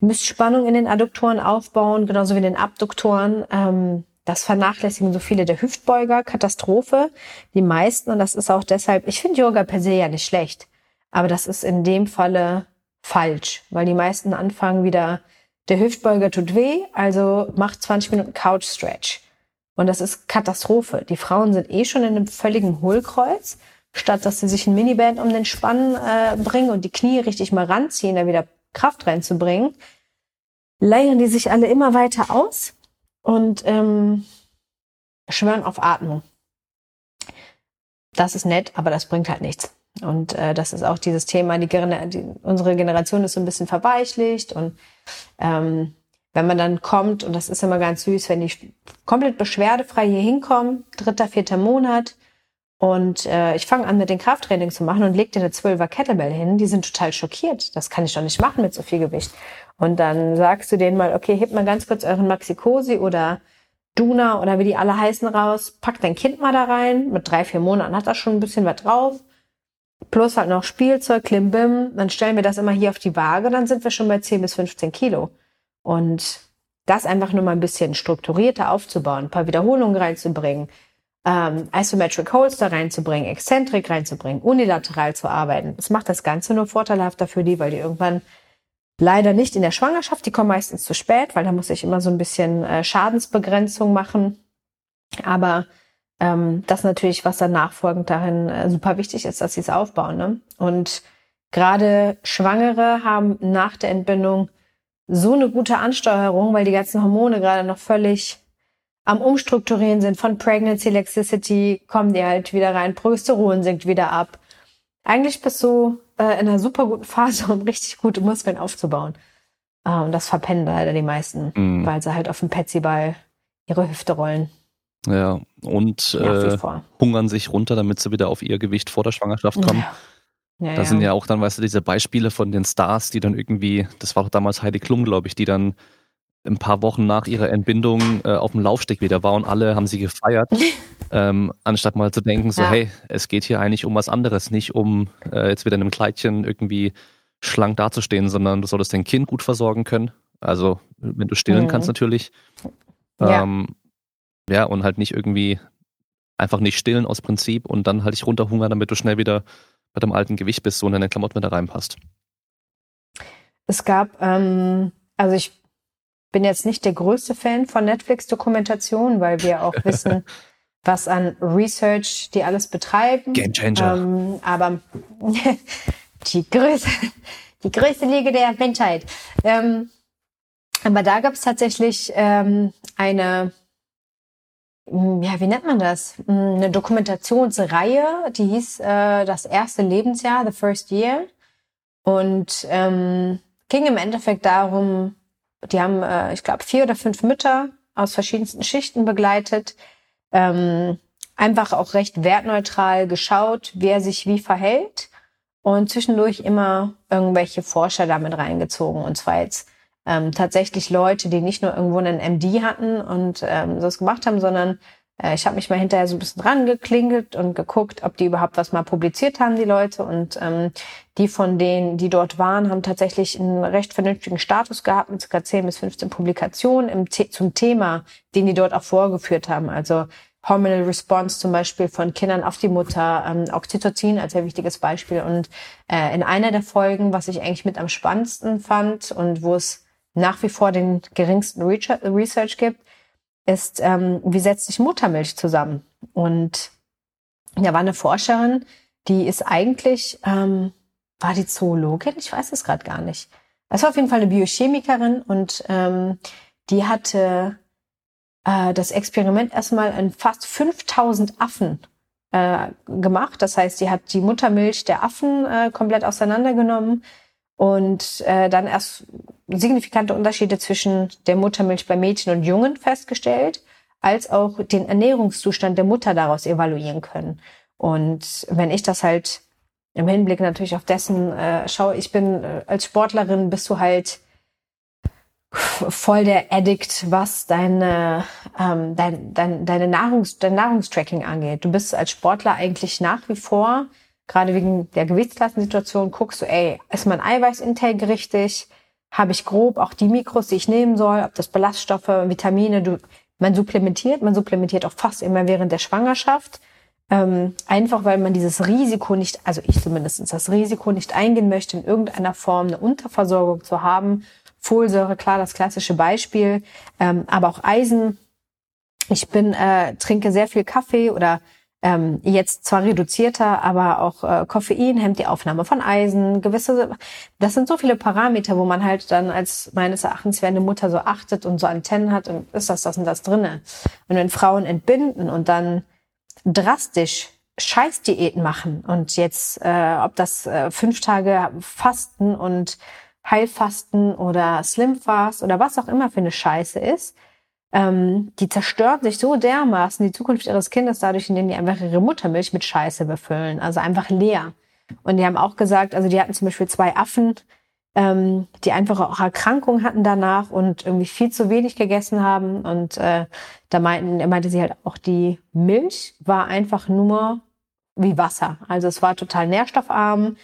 ihr müsst Spannung in den Adduktoren aufbauen, genauso wie in den Abduktoren. Ähm, das vernachlässigen so viele der Hüftbeuger, Katastrophe. Die meisten, und das ist auch deshalb, ich finde Yoga per se ja nicht schlecht, aber das ist in dem Falle falsch, weil die meisten anfangen wieder der Hüftbeuger tut weh, also macht 20 Minuten Couch Stretch. Und das ist Katastrophe. Die Frauen sind eh schon in einem völligen Hohlkreuz. Statt dass sie sich ein Miniband um den Spann äh, bringen und die Knie richtig mal ranziehen, da wieder Kraft reinzubringen, leiern die sich alle immer weiter aus und ähm, schwören auf Atmung. Das ist nett, aber das bringt halt nichts. Und äh, das ist auch dieses Thema, die, die, unsere Generation ist so ein bisschen verweichlicht und ähm, wenn man dann kommt, und das ist immer ganz süß, wenn die komplett beschwerdefrei hier hinkommen, dritter, vierter Monat, und äh, ich fange an, mit den Krafttraining zu machen und leg dir eine 12er Kettlebell hin, die sind total schockiert. Das kann ich doch nicht machen mit so viel Gewicht. Und dann sagst du denen mal, okay, hebt mal ganz kurz euren Maxi-Cosi oder Duna oder wie die alle heißen raus, pack dein Kind mal da rein. Mit drei, vier Monaten hat das schon ein bisschen was drauf plus halt noch Spielzeug, Klimbim, dann stellen wir das immer hier auf die Waage, dann sind wir schon bei 10 bis 15 Kilo. Und das einfach nur mal ein bisschen strukturierter aufzubauen, ein paar Wiederholungen reinzubringen, ähm, Isometric Holster reinzubringen, Exzentrik reinzubringen, unilateral zu arbeiten. Das macht das Ganze nur vorteilhafter für die, weil die irgendwann leider nicht in der Schwangerschaft, die kommen meistens zu spät, weil da muss ich immer so ein bisschen äh, Schadensbegrenzung machen. Aber ähm, das natürlich, was dann nachfolgend darin äh, super wichtig ist, dass sie es aufbauen. Ne? Und gerade Schwangere haben nach der Entbindung so eine gute Ansteuerung, weil die ganzen Hormone gerade noch völlig am Umstrukturieren sind von Pregnancy Laxicity, kommen die halt wieder rein, Progesteron sinkt wieder ab. Eigentlich bist du äh, in einer super guten Phase, um richtig gute Muskeln aufzubauen. Äh, und das verpennen leider die meisten, mm. weil sie halt auf dem Petsyball ihre Hüfte rollen. Ja, und äh, hungern sich runter, damit sie wieder auf ihr Gewicht vor der Schwangerschaft kommen. Ja. Ja, da sind ja auch dann, weißt du, diese Beispiele von den Stars, die dann irgendwie, das war doch damals Heidi Klum, glaube ich, die dann ein paar Wochen nach ihrer Entbindung äh, auf dem Laufsteg wieder war und alle haben sie gefeiert, ähm, anstatt mal zu denken, so, ja. hey, es geht hier eigentlich um was anderes, nicht um äh, jetzt wieder in einem Kleidchen irgendwie schlank dazustehen, sondern du solltest dein Kind gut versorgen können. Also, wenn du stillen mhm. kannst natürlich. Ähm, ja. Ja, und halt nicht irgendwie einfach nicht stillen aus Prinzip und dann halt dich runterhungern, damit du schnell wieder bei deinem alten Gewicht bist und in deine Klamotten wieder reinpasst. Es gab, ähm, also ich bin jetzt nicht der größte Fan von Netflix-Dokumentationen, weil wir auch wissen, was an Research die alles betreiben. Game Changer. Ähm, aber die größte, die größte Liga der Menschheit. Ähm, aber da gab es tatsächlich ähm, eine, ja, wie nennt man das? Eine Dokumentationsreihe, die hieß äh, Das erste Lebensjahr, The First Year. Und ähm, ging im Endeffekt darum, die haben, äh, ich glaube, vier oder fünf Mütter aus verschiedensten Schichten begleitet. Ähm, einfach auch recht wertneutral geschaut, wer sich wie verhält und zwischendurch immer irgendwelche Forscher damit reingezogen. Und zwar jetzt ähm, tatsächlich Leute, die nicht nur irgendwo einen MD hatten und ähm, das gemacht haben, sondern äh, ich habe mich mal hinterher so ein bisschen dran geklingelt und geguckt, ob die überhaupt was mal publiziert haben, die Leute. Und ähm, die von denen, die dort waren, haben tatsächlich einen recht vernünftigen Status gehabt mit ca. 10 bis 15 Publikationen im zum Thema, den die dort auch vorgeführt haben. Also Hormonal Response zum Beispiel von Kindern auf die Mutter, ähm, Oxytocin als sehr wichtiges Beispiel. Und äh, in einer der Folgen, was ich eigentlich mit am spannendsten fand und wo es nach wie vor den geringsten Research gibt, ist, ähm, wie setzt sich Muttermilch zusammen? Und da war eine Forscherin, die ist eigentlich, ähm, war die Zoologin? Ich weiß es gerade gar nicht. Es war auf jeden Fall eine Biochemikerin und ähm, die hatte äh, das Experiment erstmal an fast 5000 Affen äh, gemacht. Das heißt, die hat die Muttermilch der Affen äh, komplett auseinandergenommen und äh, dann erst signifikante Unterschiede zwischen der Muttermilch bei Mädchen und Jungen festgestellt, als auch den Ernährungszustand der Mutter daraus evaluieren können. Und wenn ich das halt im Hinblick natürlich auf dessen äh, schaue, ich bin äh, als Sportlerin, bist du halt voll der Addict, was deine, ähm, dein, dein, deine Nahrungs, dein Nahrungstracking angeht. Du bist als Sportler eigentlich nach wie vor gerade wegen der Gewichtsklassensituation guckst du, ey, ist mein Eiweißintake richtig? Habe ich grob auch die Mikros, die ich nehmen soll, ob das Ballaststoffe, Vitamine, du, man supplementiert, man supplementiert auch fast immer während der Schwangerschaft. Ähm, einfach weil man dieses Risiko nicht, also ich zumindest das Risiko nicht eingehen möchte, in irgendeiner Form eine Unterversorgung zu haben. Folsäure, klar, das klassische Beispiel, ähm, aber auch Eisen. Ich bin, äh, trinke sehr viel Kaffee oder ähm, jetzt zwar reduzierter, aber auch äh, Koffein hemmt die Aufnahme von Eisen, gewisse, das sind so viele Parameter, wo man halt dann als meines Erachtens, wenn eine Mutter so achtet und so Antennen hat, und ist das, das und das drinne. Und wenn Frauen entbinden und dann drastisch Scheißdiäten machen und jetzt, äh, ob das äh, fünf Tage Fasten und Heilfasten oder Slimfast oder was auch immer für eine Scheiße ist, ähm, die zerstören sich so dermaßen die Zukunft ihres Kindes dadurch, indem die einfach ihre Muttermilch mit Scheiße befüllen, also einfach leer. Und die haben auch gesagt, also die hatten zum Beispiel zwei Affen, ähm, die einfach auch Erkrankungen hatten danach und irgendwie viel zu wenig gegessen haben. Und äh, da meinten, meinte sie halt auch, die Milch war einfach nur wie Wasser. Also es war total nährstoffarm,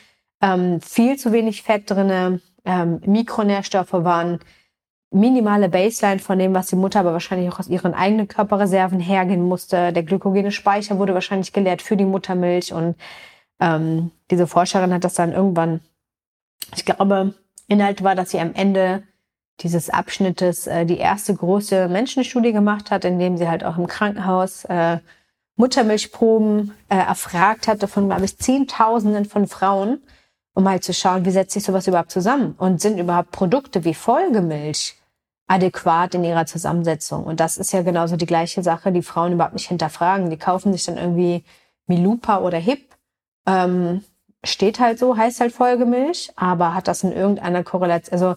ähm, viel zu wenig Fett drinne, ähm, Mikronährstoffe waren minimale Baseline von dem, was die Mutter aber wahrscheinlich auch aus ihren eigenen Körperreserven hergehen musste. Der glykogene Speicher wurde wahrscheinlich geleert für die Muttermilch und ähm, diese Forscherin hat das dann irgendwann, ich glaube, Inhalt war, dass sie am Ende dieses Abschnittes äh, die erste große Menschenstudie gemacht hat, in dem sie halt auch im Krankenhaus äh, Muttermilchproben äh, erfragt hatte von, glaube ich, Zehntausenden von Frauen um halt zu schauen, wie setzt sich sowas überhaupt zusammen und sind überhaupt Produkte wie Folgemilch adäquat in ihrer Zusammensetzung. Und das ist ja genauso die gleiche Sache, die Frauen überhaupt nicht hinterfragen. Die kaufen sich dann irgendwie Milupa oder Hip. Ähm, steht halt so, heißt halt Folgemilch, aber hat das in irgendeiner Korrelation, also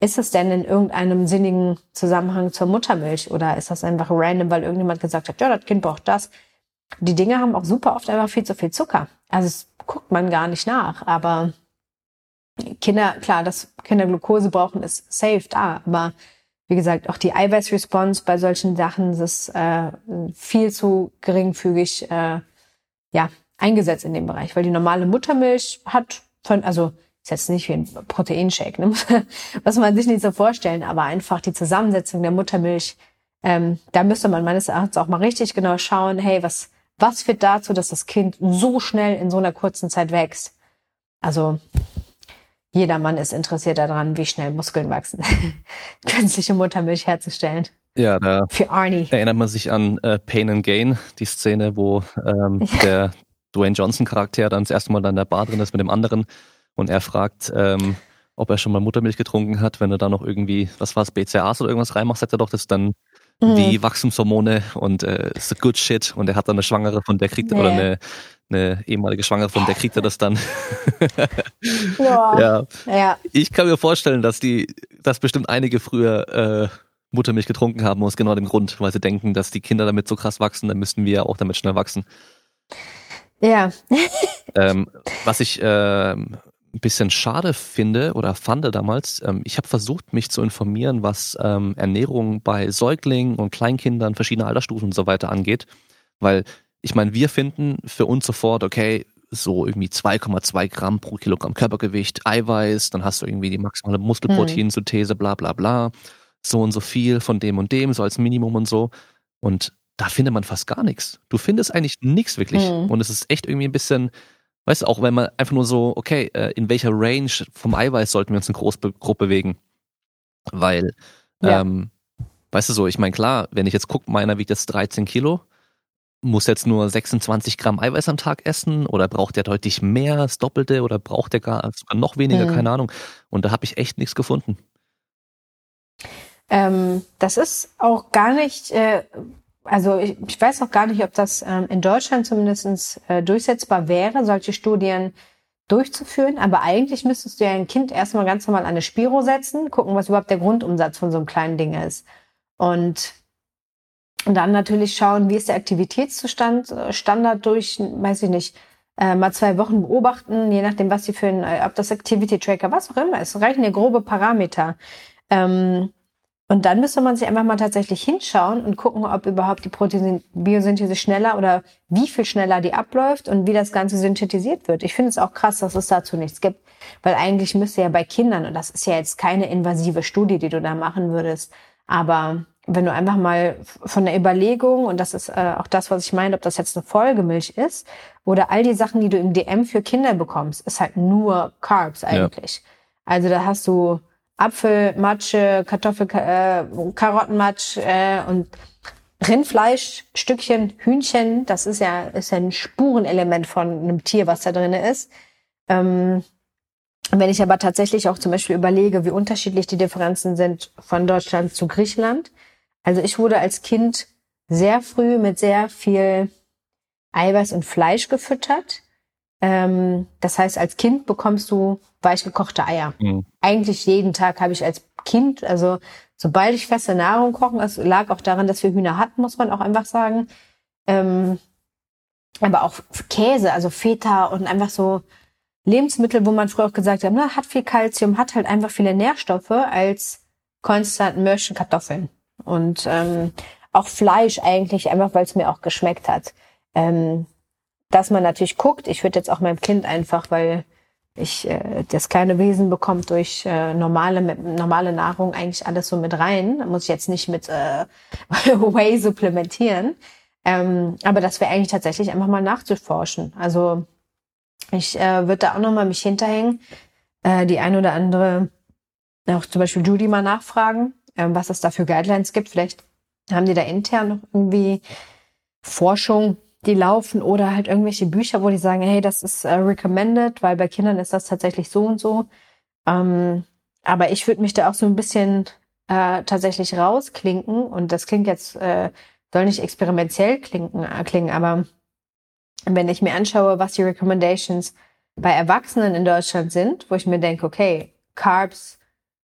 ist es denn in irgendeinem sinnigen Zusammenhang zur Muttermilch oder ist das einfach random, weil irgendjemand gesagt hat, ja, das Kind braucht das? Die Dinge haben auch super oft einfach viel zu viel Zucker. Also guckt man gar nicht nach, aber Kinder, klar, dass Kinder Glucose brauchen, ist safe da, aber wie gesagt, auch die Eiweißresponse bei solchen Sachen ist äh, viel zu geringfügig äh, ja, eingesetzt in dem Bereich, weil die normale Muttermilch hat von, also ist jetzt nicht wie ein Proteinshake, ne? was man sich nicht so vorstellen, aber einfach die Zusammensetzung der Muttermilch, ähm, da müsste man meines Erachtens auch mal richtig genau schauen, hey, was, was führt dazu, dass das Kind so schnell in so einer kurzen Zeit wächst? Also jeder Mann ist interessiert daran, wie schnell Muskeln wachsen. Künstliche Muttermilch herzustellen. Ja, da Für Arnie. erinnert man sich an äh, Pain and Gain, die Szene, wo ähm, ja. der Dwayne Johnson-Charakter dann das erste Mal dann in der Bar drin ist mit dem anderen und er fragt, ähm, ob er schon mal Muttermilch getrunken hat, wenn er da noch irgendwie, was war es, BCAAs oder irgendwas reinmacht, sagt er doch, das ist dann mhm. wie Wachstumshormone und äh, ist a good shit und er hat dann eine Schwangere von der kriegt nee. oder eine eine ehemalige Schwangere von der kriegt er das dann. ja. ja. Ich kann mir vorstellen, dass die, dass bestimmt einige früher äh, Muttermilch getrunken haben aus genau dem Grund, weil sie denken, dass die Kinder damit so krass wachsen, dann müssten wir ja auch damit schnell wachsen. Ja. ähm, was ich äh, ein bisschen schade finde oder fand damals, ähm, ich habe versucht, mich zu informieren, was ähm, Ernährung bei Säuglingen und Kleinkindern verschiedener Altersstufen und so weiter angeht, weil ich meine, wir finden für uns sofort, okay, so irgendwie 2,2 Gramm pro Kilogramm Körpergewicht, Eiweiß, dann hast du irgendwie die maximale Muskelproteinsynthese, bla bla bla, so und so viel von dem und dem, so als Minimum und so. Und da findet man fast gar nichts. Du findest eigentlich nichts wirklich. Mhm. Und es ist echt irgendwie ein bisschen, weißt du, auch wenn man einfach nur so, okay, äh, in welcher Range vom Eiweiß sollten wir uns in Großgruppe bewegen? Weil, ja. ähm, weißt du so, ich meine, klar, wenn ich jetzt gucke, meiner wiegt jetzt 13 Kilo, muss jetzt nur 26 Gramm Eiweiß am Tag essen oder braucht der deutlich mehr, das Doppelte oder braucht der gar sogar noch weniger, mhm. keine Ahnung. Und da habe ich echt nichts gefunden. Ähm, das ist auch gar nicht, äh, also ich, ich, weiß auch gar nicht, ob das ähm, in Deutschland zumindest äh, durchsetzbar wäre, solche Studien durchzuführen. Aber eigentlich müsstest du ja ein Kind erstmal ganz normal an eine Spiro setzen, gucken, was überhaupt der Grundumsatz von so einem kleinen Ding ist. Und und dann natürlich schauen, wie ist der Aktivitätszustand, äh, Standard durch, weiß ich nicht, äh, mal zwei Wochen beobachten, je nachdem, was sie für ein, äh, ob das Activity Tracker, was auch immer ist, reichen ja grobe Parameter. Ähm, und dann müsste man sich einfach mal tatsächlich hinschauen und gucken, ob überhaupt die Proteinbiosynthese schneller oder wie viel schneller die abläuft und wie das Ganze synthetisiert wird. Ich finde es auch krass, dass es dazu nichts gibt, weil eigentlich müsste ja bei Kindern, und das ist ja jetzt keine invasive Studie, die du da machen würdest, aber wenn du einfach mal von der Überlegung, und das ist äh, auch das, was ich meine, ob das jetzt eine Folgemilch ist oder all die Sachen, die du im DM für Kinder bekommst, ist halt nur Carbs eigentlich. Ja. Also da hast du Apfel, Matsche, Kartoffel, äh, Karottenmatsch äh, und Rindfleisch, Stückchen, Hühnchen. Das ist ja, ist ja ein Spurenelement von einem Tier, was da drin ist. Ähm, wenn ich aber tatsächlich auch zum Beispiel überlege, wie unterschiedlich die Differenzen sind von Deutschland zu Griechenland, also ich wurde als Kind sehr früh mit sehr viel Eiweiß und Fleisch gefüttert. Ähm, das heißt, als Kind bekommst du weichgekochte Eier. Mhm. Eigentlich jeden Tag habe ich als Kind, also sobald ich feste Nahrung kochen, es lag auch daran, dass wir Hühner hatten, muss man auch einfach sagen. Ähm, aber auch Käse, also Feta und einfach so Lebensmittel, wo man früher auch gesagt hat, na, hat viel Kalzium, hat halt einfach viele Nährstoffe als konstant Mörchen Kartoffeln. Und ähm, auch Fleisch eigentlich, einfach weil es mir auch geschmeckt hat. Ähm, dass man natürlich guckt, ich würde jetzt auch meinem Kind einfach, weil ich äh, das kleine Wesen bekommt durch äh, normale normale Nahrung eigentlich alles so mit rein. Da muss ich jetzt nicht mit äh, Whey supplementieren. Ähm, aber das wäre eigentlich tatsächlich einfach mal nachzuforschen. Also ich äh, würde da auch nochmal mich hinterhängen, äh, die ein oder andere, auch zum Beispiel Judy mal nachfragen, was es da für Guidelines gibt. Vielleicht haben die da intern noch irgendwie Forschung, die laufen oder halt irgendwelche Bücher, wo die sagen, hey, das ist äh, recommended, weil bei Kindern ist das tatsächlich so und so. Ähm, aber ich würde mich da auch so ein bisschen äh, tatsächlich rausklinken und das klingt jetzt, äh, soll nicht experimentell klingen, äh, klingen, aber wenn ich mir anschaue, was die Recommendations bei Erwachsenen in Deutschland sind, wo ich mir denke, okay, Carbs,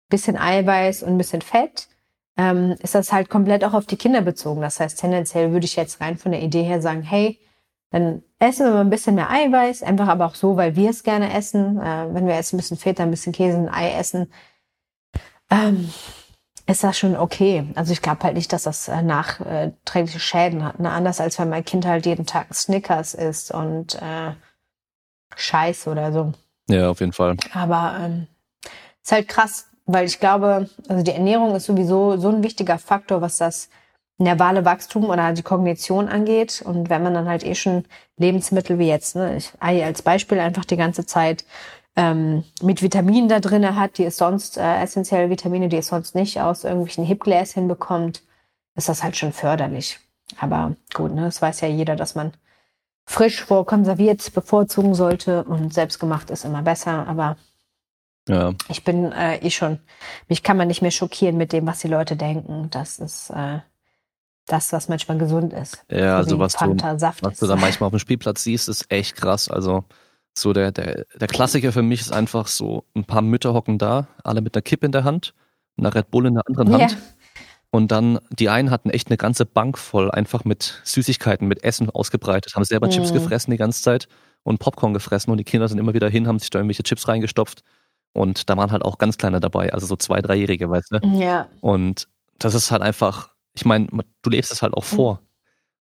bisschen Eiweiß und ein bisschen Fett, ähm, ist das halt komplett auch auf die Kinder bezogen. Das heißt, tendenziell würde ich jetzt rein von der Idee her sagen, hey, dann essen wir mal ein bisschen mehr Eiweiß, einfach aber auch so, weil wir es gerne essen. Äh, wenn wir jetzt ein bisschen Feta, ein bisschen Käse, ein Ei essen, ähm, ist das schon okay. Also ich glaube halt nicht, dass das äh, nachträgliche Schäden hat. Ne? Anders als wenn mein Kind halt jeden Tag Snickers isst und äh, Scheiß oder so. Ja, auf jeden Fall. Aber ähm, ist halt krass, weil ich glaube, also die Ernährung ist sowieso so ein wichtiger Faktor, was das nervale Wachstum oder die Kognition angeht. Und wenn man dann halt eh schon Lebensmittel wie jetzt, ne, ich Ei als Beispiel einfach die ganze Zeit ähm, mit Vitaminen da drinne hat, die es sonst, äh, essentielle Vitamine, die es sonst nicht aus irgendwelchen Hipgläschen bekommt, ist das halt schon förderlich. Aber gut, ne, das weiß ja jeder, dass man frisch vor konserviert bevorzugen sollte und selbstgemacht ist immer besser. Aber ja. ich bin äh, eh schon, mich kann man nicht mehr schockieren mit dem, was die Leute denken. Das ist äh, das, was manchmal gesund ist. Ja, also was du, was du da manchmal auf dem Spielplatz siehst, ist echt krass. Also so der, der, der Klassiker für mich ist einfach so, ein paar Mütter hocken da, alle mit einer Kippe in der Hand, einer Red Bull in der anderen Hand. Ja. Und dann, die einen hatten echt eine ganze Bank voll, einfach mit Süßigkeiten, mit Essen ausgebreitet, haben selber mhm. Chips gefressen die ganze Zeit und Popcorn gefressen und die Kinder sind immer wieder hin, haben sich da irgendwelche Chips reingestopft. Und da waren halt auch ganz kleine dabei, also so zwei, dreijährige, weißt du? Ja. Und das ist halt einfach, ich meine, du lebst es halt auch vor.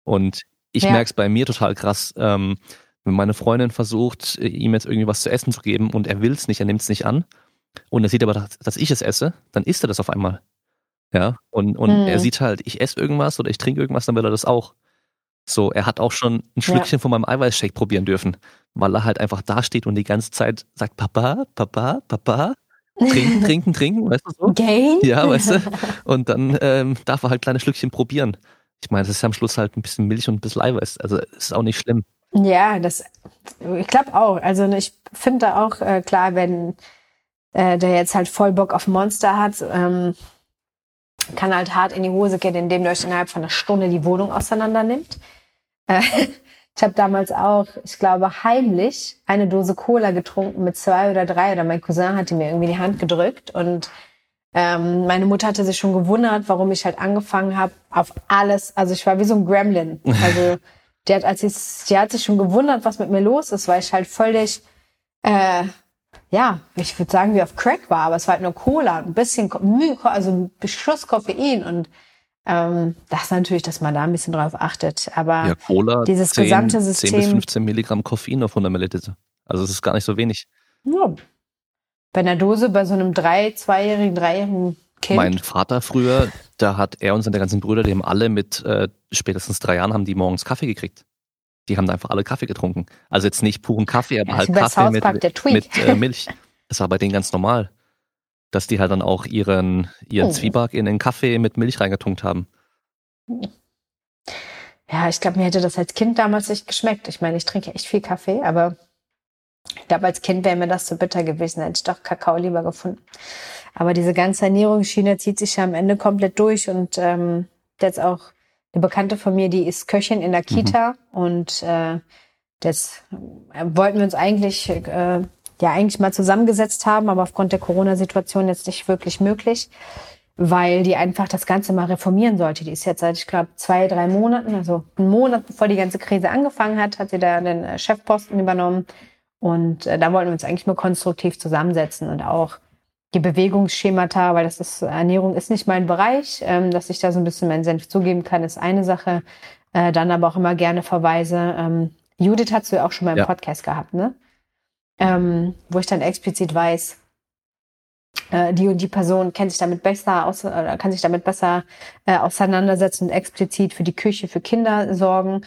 Und ich ja. merke es bei mir total krass, ähm, wenn meine Freundin versucht, ihm jetzt irgendwie was zu essen zu geben und er will es nicht, er nimmt es nicht an und er sieht aber, dass ich es esse, dann isst er das auf einmal. Ja, und, und hm. er sieht halt, ich esse irgendwas oder ich trinke irgendwas, dann will er das auch. So, er hat auch schon ein Schlückchen ja. von meinem Eiweißshake probieren dürfen, weil er halt einfach da steht und die ganze Zeit sagt, Papa, Papa, Papa, trinken, trinken, trinken, weißt du so? Gain? Ja, weißt du? Und dann ähm, darf er halt kleine Schlückchen probieren. Ich meine, das ist am Schluss halt ein bisschen Milch und ein bisschen Eiweiß. Also ist auch nicht schlimm. Ja, das, ich glaube auch. Also ich finde da auch äh, klar, wenn äh, der jetzt halt voll Bock auf Monster hat, ähm, kann halt hart in die Hose gehen, indem du euch innerhalb von einer Stunde die Wohnung auseinander nimmt. Äh, ich habe damals auch, ich glaube, heimlich eine Dose Cola getrunken mit zwei oder drei oder mein Cousin hatte mir irgendwie die Hand gedrückt und ähm, meine Mutter hatte sich schon gewundert, warum ich halt angefangen habe auf alles. Also ich war wie so ein Gremlin. Also die hat, als ich, die hat sich schon gewundert, was mit mir los ist, weil ich halt völlig, äh, ja, ich würde sagen, wie auf Crack war, aber es war halt nur Cola, ein bisschen, also ein Beschuss Koffein und ähm, das ist natürlich, dass man da ein bisschen drauf achtet. Aber ja, Cola, dieses 10, gesamte System. 10 bis 15 Milligramm Koffein auf 100 Milliliter. Also es ist gar nicht so wenig. Ja. Bei einer Dose, bei so einem drei, zweijährigen, dreijährigen Kind. Mein Vater früher, da hat er und seine ganzen Brüder, die haben alle mit äh, spätestens drei Jahren haben die morgens Kaffee gekriegt. Die haben da einfach alle Kaffee getrunken. Also jetzt nicht puren Kaffee, aber ja, halt Kaffee mit, mit äh, Milch. Das war bei denen ganz normal. Dass die halt dann auch ihren, ihren oh. Zwieback in den Kaffee mit Milch reingetunkt haben. Ja, ich glaube, mir hätte das als Kind damals nicht geschmeckt. Ich meine, ich trinke echt viel Kaffee, aber ich glaube, als Kind wäre mir das zu bitter gewesen. Hätte ich doch Kakao lieber gefunden. Aber diese ganze Ernährungsschiene zieht sich ja am Ende komplett durch und ähm, jetzt auch eine Bekannte von mir, die ist Köchin in der mhm. Kita mhm. und äh, das äh, wollten wir uns eigentlich äh, ja eigentlich mal zusammengesetzt haben, aber aufgrund der Corona-Situation jetzt nicht wirklich möglich, weil die einfach das Ganze mal reformieren sollte. Die ist jetzt seit, ich glaube, zwei, drei Monaten, also einen Monat bevor die ganze Krise angefangen hat, hat sie da den äh, Chefposten übernommen. Und äh, da wollten wir uns eigentlich mal konstruktiv zusammensetzen und auch die Bewegungsschemata, weil das ist, Ernährung ist nicht mein Bereich, ähm, dass ich da so ein bisschen meinen Senf zugeben kann, ist eine Sache. Äh, dann aber auch immer gerne verweise. Ähm, Judith hast du ja auch schon mal im ja. Podcast gehabt, ne? Ähm, wo ich dann explizit weiß, äh, die und die Person kennt sich damit besser aus, oder kann sich damit besser äh, auseinandersetzen und explizit für die Küche für Kinder sorgen.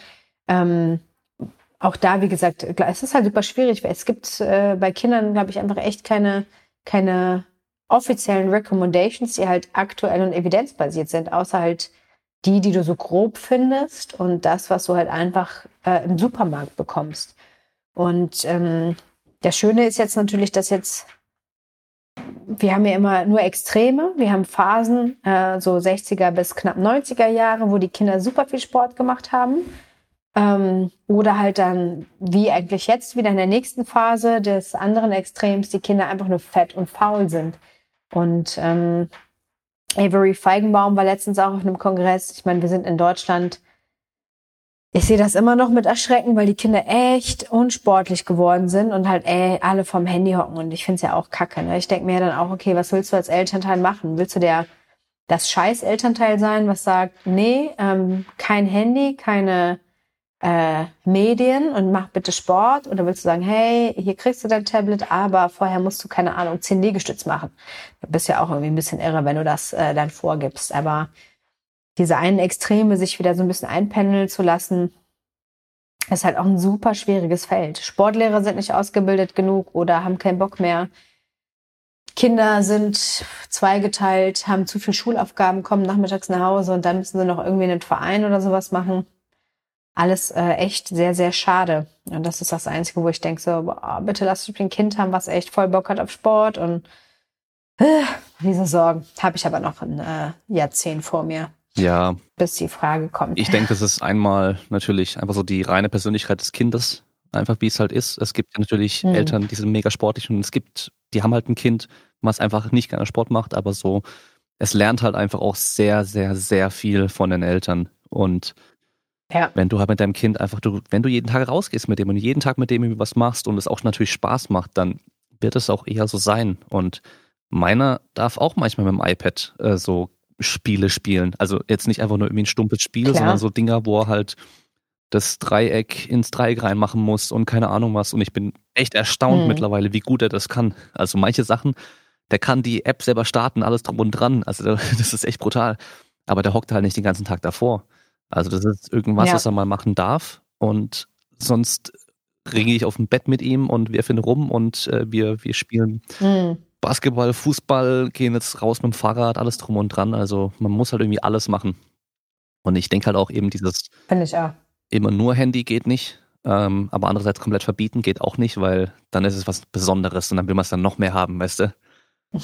Ähm, auch da, wie gesagt, es ist halt super schwierig, weil es gibt äh, bei Kindern, glaube ich, einfach echt keine, keine offiziellen Recommendations, die halt aktuell und evidenzbasiert sind, außer halt die, die du so grob findest und das, was du halt einfach äh, im Supermarkt bekommst. Und ähm, das Schöne ist jetzt natürlich, dass jetzt wir haben ja immer nur Extreme. Wir haben Phasen, äh, so 60er bis knapp 90er Jahre, wo die Kinder super viel Sport gemacht haben. Ähm, oder halt dann, wie eigentlich jetzt, wieder in der nächsten Phase des anderen Extrems, die Kinder einfach nur fett und faul sind. Und ähm, Avery Feigenbaum war letztens auch auf einem Kongress. Ich meine, wir sind in Deutschland ich sehe das immer noch mit Erschrecken, weil die Kinder echt unsportlich geworden sind und halt ey, alle vom Handy hocken. Und ich finde es ja auch kacke. Ne? Ich denke mir dann auch, okay, was willst du als Elternteil machen? Willst du der das scheiß Elternteil sein, was sagt, nee, ähm, kein Handy, keine äh, Medien und mach bitte Sport? Oder willst du sagen, hey, hier kriegst du dein Tablet, aber vorher musst du, keine Ahnung, zehn Liegestütz machen. Du bist ja auch irgendwie ein bisschen irre, wenn du das äh, dann vorgibst. Aber diese einen Extreme sich wieder so ein bisschen einpendeln zu lassen, ist halt auch ein super schwieriges Feld. Sportlehrer sind nicht ausgebildet genug oder haben keinen Bock mehr. Kinder sind zweigeteilt, haben zu viel Schulaufgaben, kommen nachmittags nach Hause und dann müssen sie noch irgendwie einen Verein oder sowas machen. Alles äh, echt sehr, sehr schade. Und das ist das Einzige, wo ich denke, so, boah, bitte lass mich ein Kind haben, was echt voll Bock hat auf Sport und äh, diese Sorgen habe ich aber noch ein äh, Jahrzehnt vor mir. Ja. Bis die Frage kommt. Ich denke, das ist einmal natürlich einfach so die reine Persönlichkeit des Kindes, einfach wie es halt ist. Es gibt natürlich mhm. Eltern, die sind mega sportlich und es gibt, die haben halt ein Kind, was einfach nicht gerne Sport macht, aber so, es lernt halt einfach auch sehr, sehr, sehr viel von den Eltern. Und ja. wenn du halt mit deinem Kind einfach, du, wenn du jeden Tag rausgehst mit dem und jeden Tag mit dem was machst und es auch natürlich Spaß macht, dann wird es auch eher so sein. Und meiner darf auch manchmal mit dem iPad äh, so Spiele spielen. Also jetzt nicht einfach nur irgendwie ein stumpfes Spiel, Klar. sondern so Dinger, wo er halt das Dreieck ins Dreieck reinmachen muss und keine Ahnung was. Und ich bin echt erstaunt hm. mittlerweile, wie gut er das kann. Also manche Sachen, der kann die App selber starten, alles drum und dran. Also das ist echt brutal. Aber der hockt halt nicht den ganzen Tag davor. Also das ist irgendwas, ja. was er mal machen darf. Und sonst ringe ich auf dem Bett mit ihm und wir finden rum und äh, wir, wir spielen mhm. Basketball, Fußball, gehen jetzt raus mit dem Fahrrad, alles drum und dran. Also man muss halt irgendwie alles machen. Und ich denke halt auch eben dieses Finde ich auch. immer nur Handy geht nicht. Ähm, aber andererseits komplett verbieten geht auch nicht, weil dann ist es was Besonderes und dann will man es dann noch mehr haben, weißt du?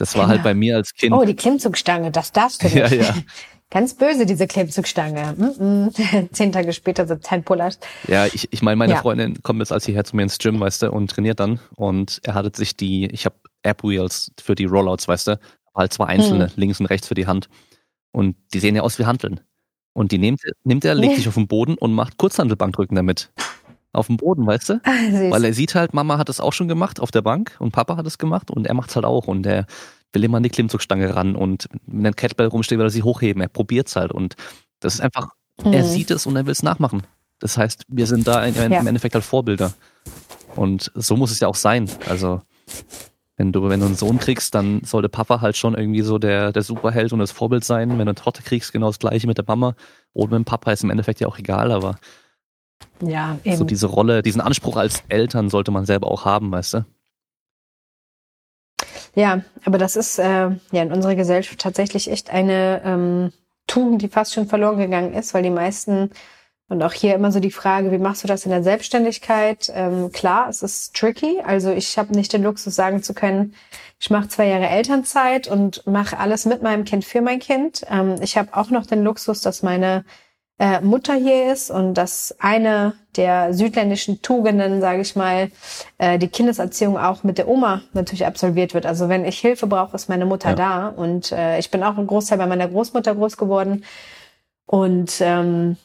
Das war genau. halt bei mir als Kind. Oh, die Klimmzugstange, das darfst du nicht. Ja, ja. Ganz böse, diese Klimmzugstange. Mm -mm. Zehn Tage später so Tempolas. Ja, ich, ich meine, meine ja. Freundin kommt jetzt als hierher zu mir ins Gym, weißt du, und trainiert dann. Und er hatte sich die, ich habe App Wheels für die Rollouts, weißt du, halt zwei einzelne, hm. links und rechts für die Hand. Und die sehen ja aus wie Handeln. Und die nimmt, nimmt er, legt sich auf den Boden und macht Kurzhandelbankdrücken damit. Auf dem Boden, weißt du? Ah, Weil er sieht halt, Mama hat es auch schon gemacht auf der Bank und Papa hat es gemacht und er macht es halt auch. Und er will immer an die Klimmzugstange ran und wenn ein Kettlebell rumsteht, will er sie hochheben. Er probiert es halt und das ist einfach, mhm. er sieht es und er will es nachmachen. Das heißt, wir sind da im ja. Endeffekt halt Vorbilder. Und so muss es ja auch sein. Also, wenn du, wenn du einen Sohn kriegst, dann sollte Papa halt schon irgendwie so der, der Superheld und das Vorbild sein. Wenn du eine Tochter kriegst, genau das gleiche mit der Mama. Oder mit dem Papa ist im Endeffekt ja auch egal, aber ja, eben. so diese Rolle, diesen Anspruch als Eltern sollte man selber auch haben, weißt du? Ja, aber das ist äh, ja in unserer Gesellschaft tatsächlich echt eine ähm, Tugend, die fast schon verloren gegangen ist, weil die meisten und auch hier immer so die Frage, wie machst du das in der Selbstständigkeit? Ähm, klar, es ist tricky. Also ich habe nicht den Luxus sagen zu können, ich mache zwei Jahre Elternzeit und mache alles mit meinem Kind für mein Kind. Ähm, ich habe auch noch den Luxus, dass meine äh, Mutter hier ist und dass eine der südländischen Tugenden, sage ich mal, äh, die Kindeserziehung auch mit der Oma natürlich absolviert wird. Also wenn ich Hilfe brauche, ist meine Mutter ja. da und äh, ich bin auch ein Großteil bei meiner Großmutter groß geworden und ähm,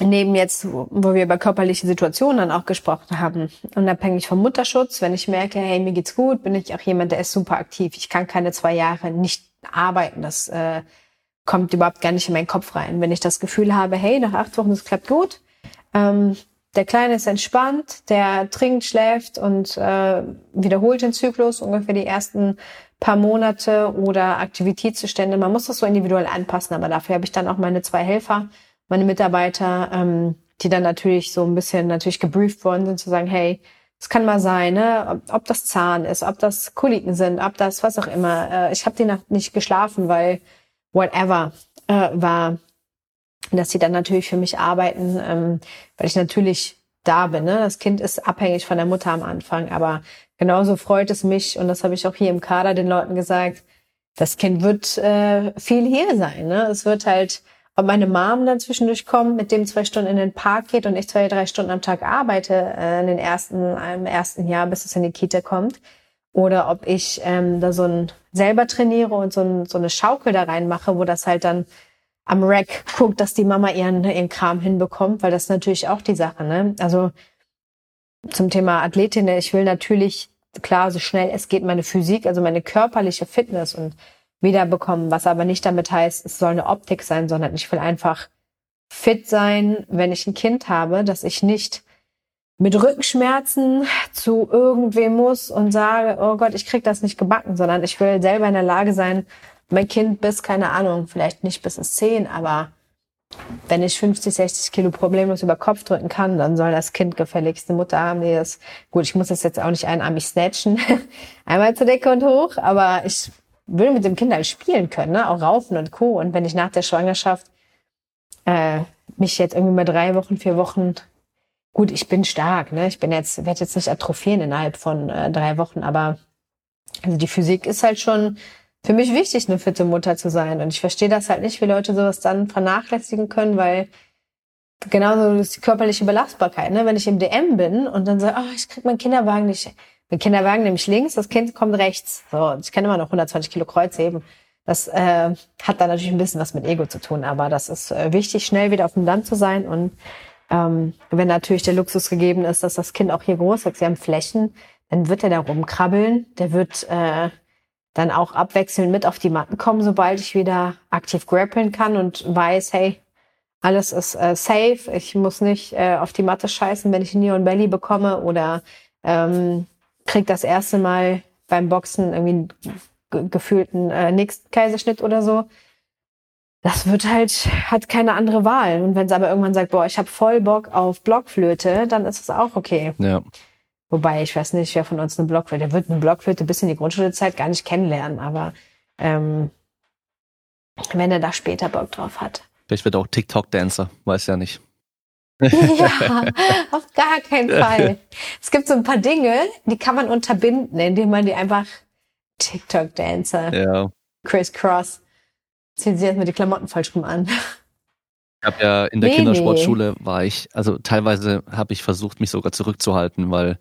neben jetzt, wo wir über körperliche Situationen dann auch gesprochen haben, unabhängig vom Mutterschutz, wenn ich merke, hey, mir geht's gut, bin ich auch jemand, der ist super aktiv. Ich kann keine zwei Jahre nicht arbeiten. Das äh, kommt überhaupt gar nicht in meinen Kopf rein. Wenn ich das Gefühl habe, hey, nach acht Wochen, das klappt gut, ähm, der Kleine ist entspannt, der trinkt, schläft und äh, wiederholt den Zyklus ungefähr die ersten paar Monate oder Aktivitätszustände. Man muss das so individuell anpassen, aber dafür habe ich dann auch meine zwei Helfer, meine Mitarbeiter, ähm, die dann natürlich so ein bisschen natürlich gebrieft worden sind, zu sagen, hey, es kann mal sein, ne, ob, das Zahn ist, ob das Koliken sind, ob das was auch immer. Äh, ich habe die Nacht nicht geschlafen, weil whatever. äh, war, dass sie dann natürlich für mich arbeiten, ähm, weil ich natürlich da bin. Ne? Das Kind ist abhängig von der Mutter am Anfang, aber genauso freut es mich und das habe ich auch hier im Kader den Leuten gesagt. Das Kind wird äh, viel hier sein. Ne? Es wird halt, ob meine Mom dann zwischendurch kommt, mit dem zwei Stunden in den Park geht und ich zwei, drei Stunden am Tag arbeite äh, in den ersten, im ersten Jahr, bis es in die Kita kommt, oder ob ich ähm, da so ein selber trainiere und so, ein, so eine Schaukel da reinmache, wo das halt dann am Rack guckt, dass die Mama ihren, ihren Kram hinbekommt, weil das ist natürlich auch die Sache, ne? Also zum Thema Athletin, ich will natürlich, klar, so schnell es geht, meine Physik, also meine körperliche Fitness und wiederbekommen, was aber nicht damit heißt, es soll eine Optik sein, sondern ich will einfach fit sein, wenn ich ein Kind habe, dass ich nicht mit Rückenschmerzen zu irgendwem muss und sage, oh Gott, ich krieg das nicht gebacken, sondern ich will selber in der Lage sein, mein Kind bis, keine Ahnung, vielleicht nicht bis ins zehn, aber wenn ich 50, 60 Kilo problemlos über Kopf drücken kann, dann soll das Kind gefälligste Mutter haben, die das, gut, ich muss das jetzt auch nicht einarmig snatchen, einmal zur Decke und hoch, aber ich will mit dem Kind halt spielen können, ne? auch raufen und co. Und wenn ich nach der Schwangerschaft äh, mich jetzt irgendwie mal drei Wochen, vier Wochen gut, ich bin stark, ne? Ich bin jetzt, werde jetzt nicht atrophieren innerhalb von äh, drei Wochen, aber also die Physik ist halt schon für mich wichtig, eine fitte Mutter zu sein. Und ich verstehe das halt nicht, wie Leute sowas dann vernachlässigen können, weil genauso ist die körperliche Belastbarkeit. Ne? Wenn ich im DM bin und dann sage, oh, ich krieg meinen Kinderwagen nicht, mein Kinderwagen nämlich links, das Kind kommt rechts. So, ich kann immer noch 120 Kilo Kreuz heben. Das äh, hat dann natürlich ein bisschen was mit Ego zu tun, aber das ist äh, wichtig, schnell wieder auf dem Land zu sein und ähm, wenn natürlich der Luxus gegeben ist, dass das Kind auch hier groß wächst, sie haben Flächen, dann wird er da rumkrabbeln. Der wird äh, dann auch abwechselnd mit auf die Matten kommen, sobald ich wieder aktiv grappeln kann und weiß, hey, alles ist äh, safe. Ich muss nicht äh, auf die Matte scheißen, wenn ich Neon Belly bekomme oder ähm, krieg das erste Mal beim Boxen irgendwie einen gefühlten äh, Nix-Kaiserschnitt oder so das wird halt, hat keine andere Wahl. Und wenn es aber irgendwann sagt, boah, ich habe voll Bock auf Blockflöte, dann ist es auch okay. Ja. Wobei, ich weiß nicht, wer von uns eine Blockflöte, der wird eine Blockflöte bis in die Grundschulzeit gar nicht kennenlernen, aber ähm, wenn er da später Bock drauf hat. Vielleicht wird er auch TikTok-Dancer, weiß ja nicht. ja, auf gar keinen Fall. Es gibt so ein paar Dinge, die kann man unterbinden, indem man die einfach TikTok-Dancer, ja. Chris Cross. Ziehen Sie erstmal die Klamotten falsch rum an. Ich habe ja in der nee, Kindersportschule war ich, also teilweise habe ich versucht, mich sogar zurückzuhalten, weil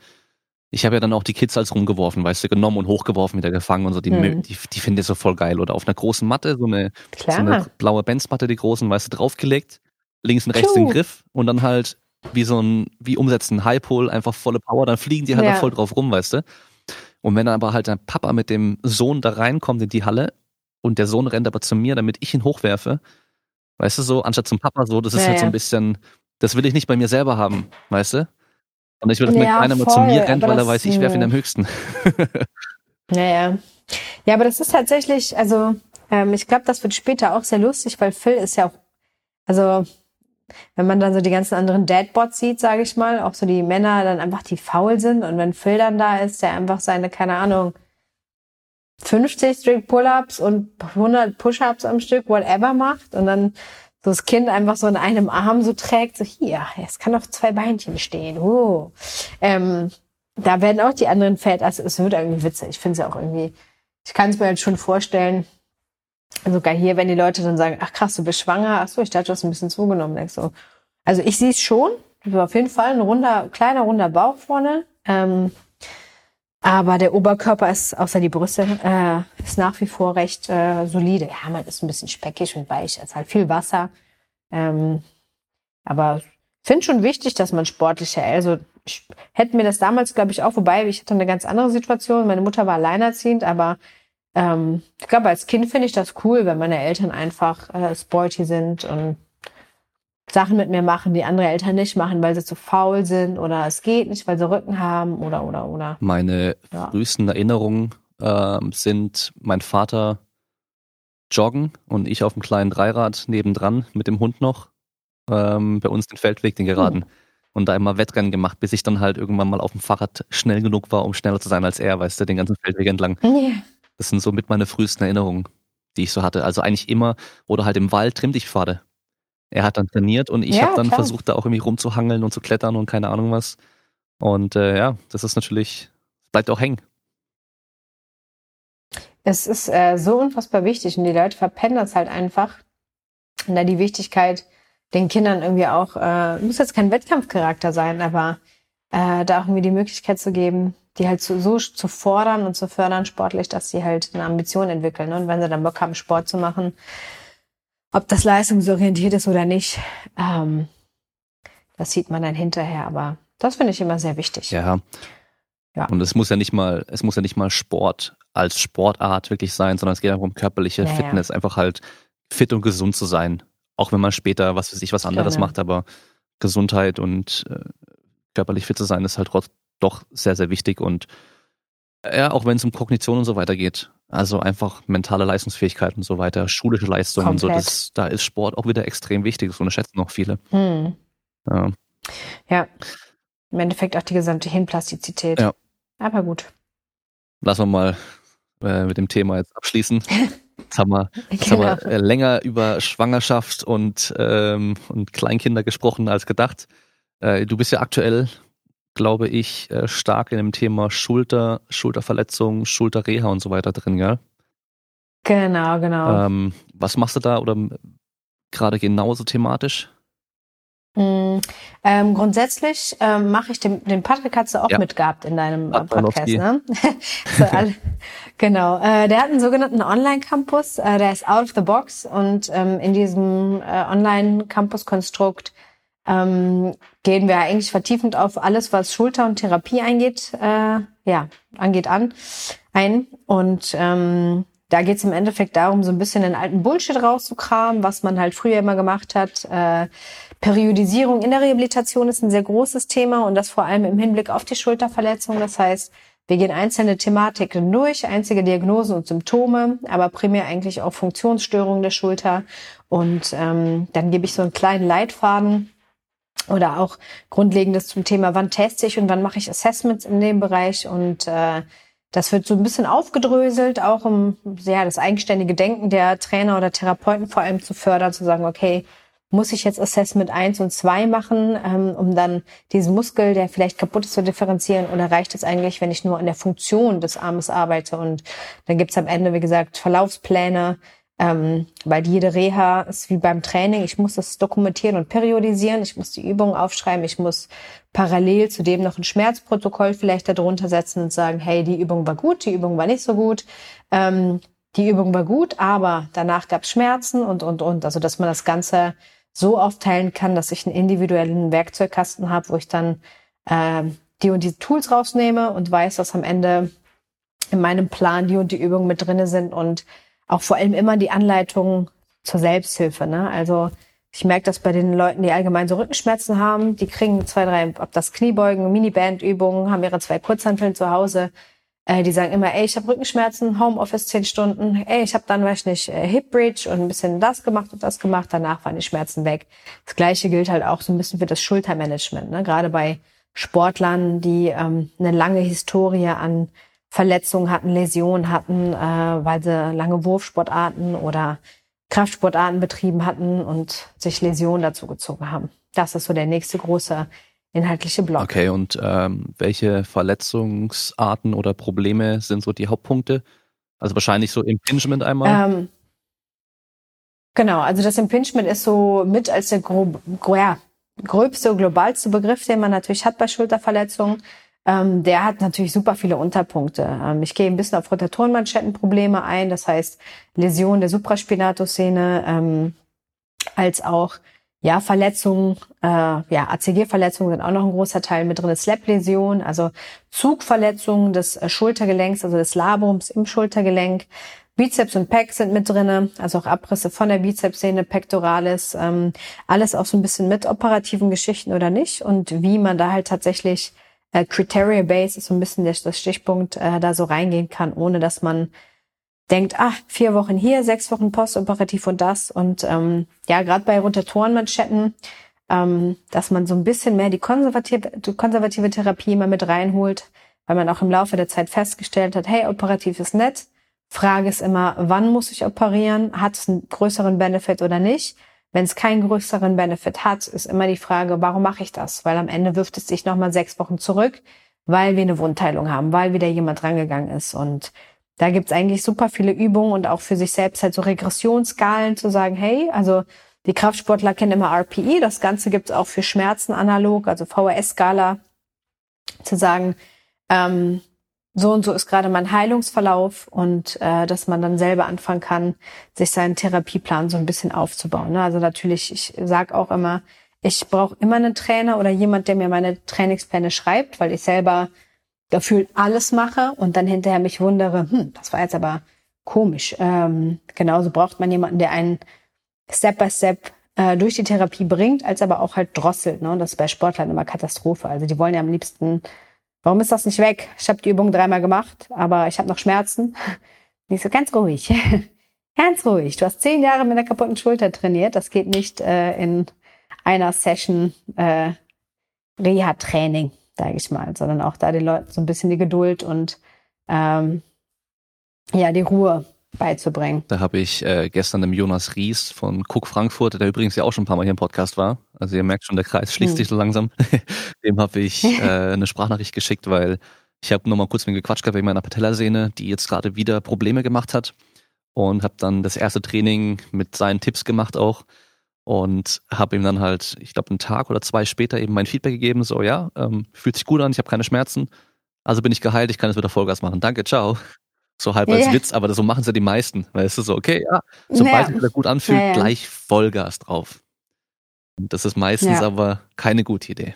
ich habe ja dann auch die Kids als rumgeworfen, weißt du, genommen und hochgeworfen, wieder gefangen und so. Die, hm. die, die finde ich so voll geil. Oder auf einer großen Matte, so eine, so eine blaue Benz-Matte, die großen, weißt du, draufgelegt, links und rechts Puh. den Griff und dann halt wie so ein, wie umsetzen, High Pull, einfach volle Power, dann fliegen die halt ja. da voll drauf rum, weißt du. Und wenn dann aber halt dein Papa mit dem Sohn da reinkommt in die Halle und der Sohn rennt aber zu mir, damit ich ihn hochwerfe. Weißt du so, anstatt zum Papa so, das ist ja, halt so ein bisschen, das will ich nicht bei mir selber haben, weißt du? Und ich will, dass ja, mein Kleiner mal zu mir rennt, weil er weiß, ich werfe ihn am höchsten. naja. Ja, aber das ist tatsächlich, also ähm, ich glaube, das wird später auch sehr lustig, weil Phil ist ja auch, also wenn man dann so die ganzen anderen Deadbots sieht, sage ich mal, auch so die Männer dann einfach die faul sind und wenn Phil dann da ist, der einfach seine, keine Ahnung, 50 Strict Pull-ups und 100 Push-ups am Stück, whatever macht und dann so das Kind einfach so in einem Arm so trägt, so hier, es kann auf zwei Beinchen stehen. Uh. Ähm, da werden auch die anderen fett, also es wird irgendwie witzig. Ich finde es ja auch irgendwie, ich kann es mir halt schon vorstellen, sogar hier, wenn die Leute dann sagen, ach krass, du bist schwanger, ach so, ich dachte, du hast ein bisschen zugenommen. Denkst so. Also ich sehe es schon, auf jeden Fall ein runder, kleiner, runder Bauch vorne. Ähm, aber der Oberkörper ist, außer die Brüste, äh, ist nach wie vor recht äh, solide. Ja, man ist ein bisschen speckig und weich. Es ist halt viel Wasser. Ähm, aber ich finde schon wichtig, dass man sportlich hält. Also ich hätte mir das damals, glaube ich, auch, wobei ich hatte eine ganz andere Situation. Meine Mutter war alleinerziehend, aber ähm, ich glaube, als Kind finde ich das cool, wenn meine Eltern einfach äh, sporty sind und Sachen mit mir machen, die andere Eltern nicht machen, weil sie zu faul sind oder es geht nicht, weil sie Rücken haben oder oder oder. Meine ja. frühesten Erinnerungen äh, sind mein Vater joggen und ich auf dem kleinen Dreirad nebendran mit dem Hund noch ähm, bei uns den Feldweg, den geraden. Hm. Und da immer Wettrennen gemacht, bis ich dann halt irgendwann mal auf dem Fahrrad schnell genug war, um schneller zu sein als er, weißt du, den ganzen Feldweg entlang. Ja. Das sind so mit meine frühesten Erinnerungen. die ich so hatte. Also eigentlich immer oder halt im Wald Trimmdichtpfade. Er hat dann trainiert und ich Ja, habe dann klar. versucht, da auch irgendwie rumzuhangeln und zu klettern und keine Ahnung was. Und äh, ja, das ist natürlich, bleibt auch hängen. Es ist äh, so unfassbar wichtig und die Leute verpennen das halt einfach. Und da die Wichtigkeit, den Kindern irgendwie auch, äh, muss jetzt kein Wettkampfcharakter sein, aber äh, da auch irgendwie die Möglichkeit zu geben, die halt zu, so zu fordern und zu fördern sportlich, dass sie halt eine Ambition entwickeln. ne? Und wenn sie dann Bock haben, Sport zu machen, ob das leistungsorientiert ist oder nicht, ähm, das sieht man dann hinterher. Aber das finde ich immer sehr wichtig. Ja. Ja. Und es muss ja nicht mal, es muss ja nicht mal Sport als Sportart wirklich sein, sondern es geht einfach um körperliche Ja, ja. Fitness, einfach halt fit und gesund zu sein. Auch wenn man später, was weiß ich, was anderes Genau. macht, aber Gesundheit und äh, körperlich fit zu sein ist halt trotz- doch sehr, sehr wichtig und ja, auch wenn es um Kognition und so weiter geht. Also einfach mentale Leistungsfähigkeit und so weiter, schulische Leistungen und so, das, da ist Sport auch wieder extrem wichtig. Das unterschätzen noch viele. Hm. Ja. Ja. Im Endeffekt auch die gesamte Hirnplastizität. Ja. Aber gut. Lassen wir mal äh, mit dem Thema jetzt abschließen. Jetzt haben wir, jetzt haben Genau. wir äh, länger über Schwangerschaft und, ähm, und Kleinkinder gesprochen als gedacht. Äh, du bist ja aktuell, glaube ich, äh, stark in dem Thema Schulter, Schulterverletzung, Schulterreha und so weiter drin, gell? Genau, genau. Ähm, was machst du da oder m- gerade genauso thematisch? Mm, ähm, grundsätzlich ähm, mache ich den, den Patrick hast du auch Ja. mitgehabt in deinem äh, Podcast, ne? so, alle, genau. Äh, der hat einen sogenannten Online-Campus, äh, der ist out of the box und ähm, in diesem äh, Online-Campus-Konstrukt ähm, gehen wir eigentlich vertiefend auf alles, was Schulter und Therapie eingeht, äh, ja, angeht an, ein. Und ähm, da geht es im Endeffekt darum, so ein bisschen den alten Bullshit rauszukramen, was man halt früher immer gemacht hat. Äh, Periodisierung in der Rehabilitation ist ein sehr großes Thema und das vor allem im Hinblick auf die Schulterverletzung. Das heißt, wir gehen einzelne Thematiken durch, einzige Diagnosen und Symptome, aber primär eigentlich auch Funktionsstörungen der Schulter. Und ähm, dann gebe ich so einen kleinen Leitfaden oder auch Grundlegendes zum Thema, wann teste ich und wann mache ich Assessments in dem Bereich. Und äh, das wird so ein bisschen aufgedröselt, auch um ja, das eigenständige Denken der Trainer oder Therapeuten vor allem zu fördern, zu sagen, okay, muss ich jetzt Assessment 1 und 2 machen, ähm, um dann diesen Muskel, der vielleicht kaputt ist, zu differenzieren? Oder reicht es eigentlich, wenn ich nur an der Funktion des Armes arbeite? Und dann gibt's am Ende, wie gesagt, Verlaufspläne, ähm, weil jede Reha ist wie beim Training. Ich muss das dokumentieren und periodisieren. Ich muss die Übungen aufschreiben. Ich muss parallel zu dem noch ein Schmerzprotokoll vielleicht darunter setzen und sagen, hey, die Übung war gut, die Übung war nicht so gut. Ähm, die Übung war gut, aber danach gab's Schmerzen und, und, und. Also, dass man das Ganze so aufteilen kann, dass ich einen individuellen Werkzeugkasten habe, wo ich dann ähm, die und die Tools rausnehme und weiß, dass am Ende in meinem Plan die und die Übungen mit drinne sind und auch vor allem immer die Anleitungen zur Selbsthilfe. Ne? Also ich merke das bei den Leuten, die allgemein so Rückenschmerzen haben, die kriegen zwei, drei, ob das Kniebeugen, Miniband-Übungen, haben ihre zwei Kurzhanteln zu Hause. Äh, die sagen immer, ey, ich habe Rückenschmerzen, Homeoffice zehn Stunden, ey, ich habe dann, weiß ich nicht, äh, Hip Bridge und ein bisschen das gemacht und das gemacht, danach waren die Schmerzen weg. Das gleiche gilt halt auch so ein bisschen für das Schultermanagement, ne? gerade bei Sportlern, die ähm, eine lange Historie an Verletzungen hatten, Läsionen hatten, äh, weil sie lange Wurfsportarten oder Kraftsportarten betrieben hatten und sich Läsionen dazu gezogen haben. Das ist so der nächste große inhaltliche Block. Okay, und ähm, welche Verletzungsarten oder Probleme sind so die Hauptpunkte? Also wahrscheinlich so Impingement einmal. Ähm, genau, also das Impingement ist so mit als der grob, gro ja, gröbste, globalste Begriff, den man natürlich hat bei Schulterverletzungen. Ähm, der hat natürlich super viele Unterpunkte. Ähm, ich gehe ein bisschen auf Rotatorenmanschettenprobleme ein, das heißt Läsionen der Supraspinatussehne, ähm, als auch ja Verletzungen, äh, ja ACG-Verletzungen sind auch noch ein großer Teil mit drin. Slap-Läsionen, also Zugverletzungen des äh, Schultergelenks, also des Labrums im Schultergelenk. Bizeps und Pec sind mit drinne, also auch Abrisse von der Bizepssehne, Pectoralis, ähm, alles auch so ein bisschen mit operativen Geschichten oder nicht und wie man da halt tatsächlich äh, Criteria Base ist so ein bisschen der, das Stichpunkt, äh, da so reingehen kann, ohne dass man denkt, ah, vier Wochen hier, sechs Wochen postoperativ und das. Und ähm, ja, gerade bei Rotatorenmanschetten, ähm, dass man so ein bisschen mehr die konservative, die konservative Therapie mal mit reinholt, weil man auch im Laufe der Zeit festgestellt hat, hey, operativ ist nett, Frage ist immer, wann muss ich operieren? Hat es einen größeren Benefit oder nicht? Wenn es keinen größeren Benefit hat, ist immer die Frage, warum mache ich das? Weil am Ende wirft es sich nochmal sechs Wochen zurück, weil wir eine Wundteilung haben, weil wieder jemand rangegangen ist. Und da gibt's eigentlich super viele Übungen und auch für sich selbst halt so Regressionsskalen zu sagen, hey, also die Kraftsportler kennen immer RPE, das Ganze gibt's auch für Schmerzen analog, also VHS-Skala, zu sagen, ähm, so und so ist gerade mein Heilungsverlauf und äh, dass man dann selber anfangen kann, sich seinen Therapieplan so ein bisschen aufzubauen. Ne? Also natürlich, ich sag auch immer, ich brauche immer einen Trainer oder jemand, der mir meine Trainingspläne schreibt, weil ich selber gefühlt alles mache und dann hinterher mich wundere, hm, das war jetzt aber komisch. Ähm, genauso braucht man jemanden, der einen Step by Step äh, durch die Therapie bringt, als aber auch halt drosselt. Ne? Das ist bei Sportlern immer Katastrophe. Also die wollen ja am liebsten, warum ist das nicht weg? Ich habe die Übung dreimal gemacht, aber ich habe noch Schmerzen. Nicht so ganz ruhig. ganz ruhig. Du hast zehn Jahre mit einer kaputten Schulter trainiert. Das geht nicht äh, in einer Session äh, Reha-Training sage ich mal, sondern auch da den Leuten so ein bisschen die Geduld und ähm, ja, die Ruhe beizubringen. Da habe ich äh, gestern dem Jonas Ries von Cook Frankfurt, der übrigens ja auch schon ein paar Mal hier im Podcast war, also ihr merkt schon, der Kreis schließt hm. sich so langsam, dem habe ich äh, eine Sprachnachricht geschickt, weil ich habe nochmal kurz mit ihm gequatscht gehabt wegen meiner Patellasehne, die jetzt gerade wieder Probleme gemacht hat und habe dann das erste Training mit seinen Tipps gemacht auch und habe ihm dann halt, ich glaube, einen Tag oder zwei später eben mein Feedback gegeben, so ja, ähm, fühlt sich gut an, ich habe keine Schmerzen, also bin ich geheilt, ich kann jetzt wieder Vollgas machen. Danke, ciao. So halb als ja. Witz, aber so machen es ja die meisten. Weißt du, so, okay, ja, sobald naja. sich wieder gut anfühlt, naja. gleich Vollgas drauf. Und das ist meistens ja. aber keine gute Idee.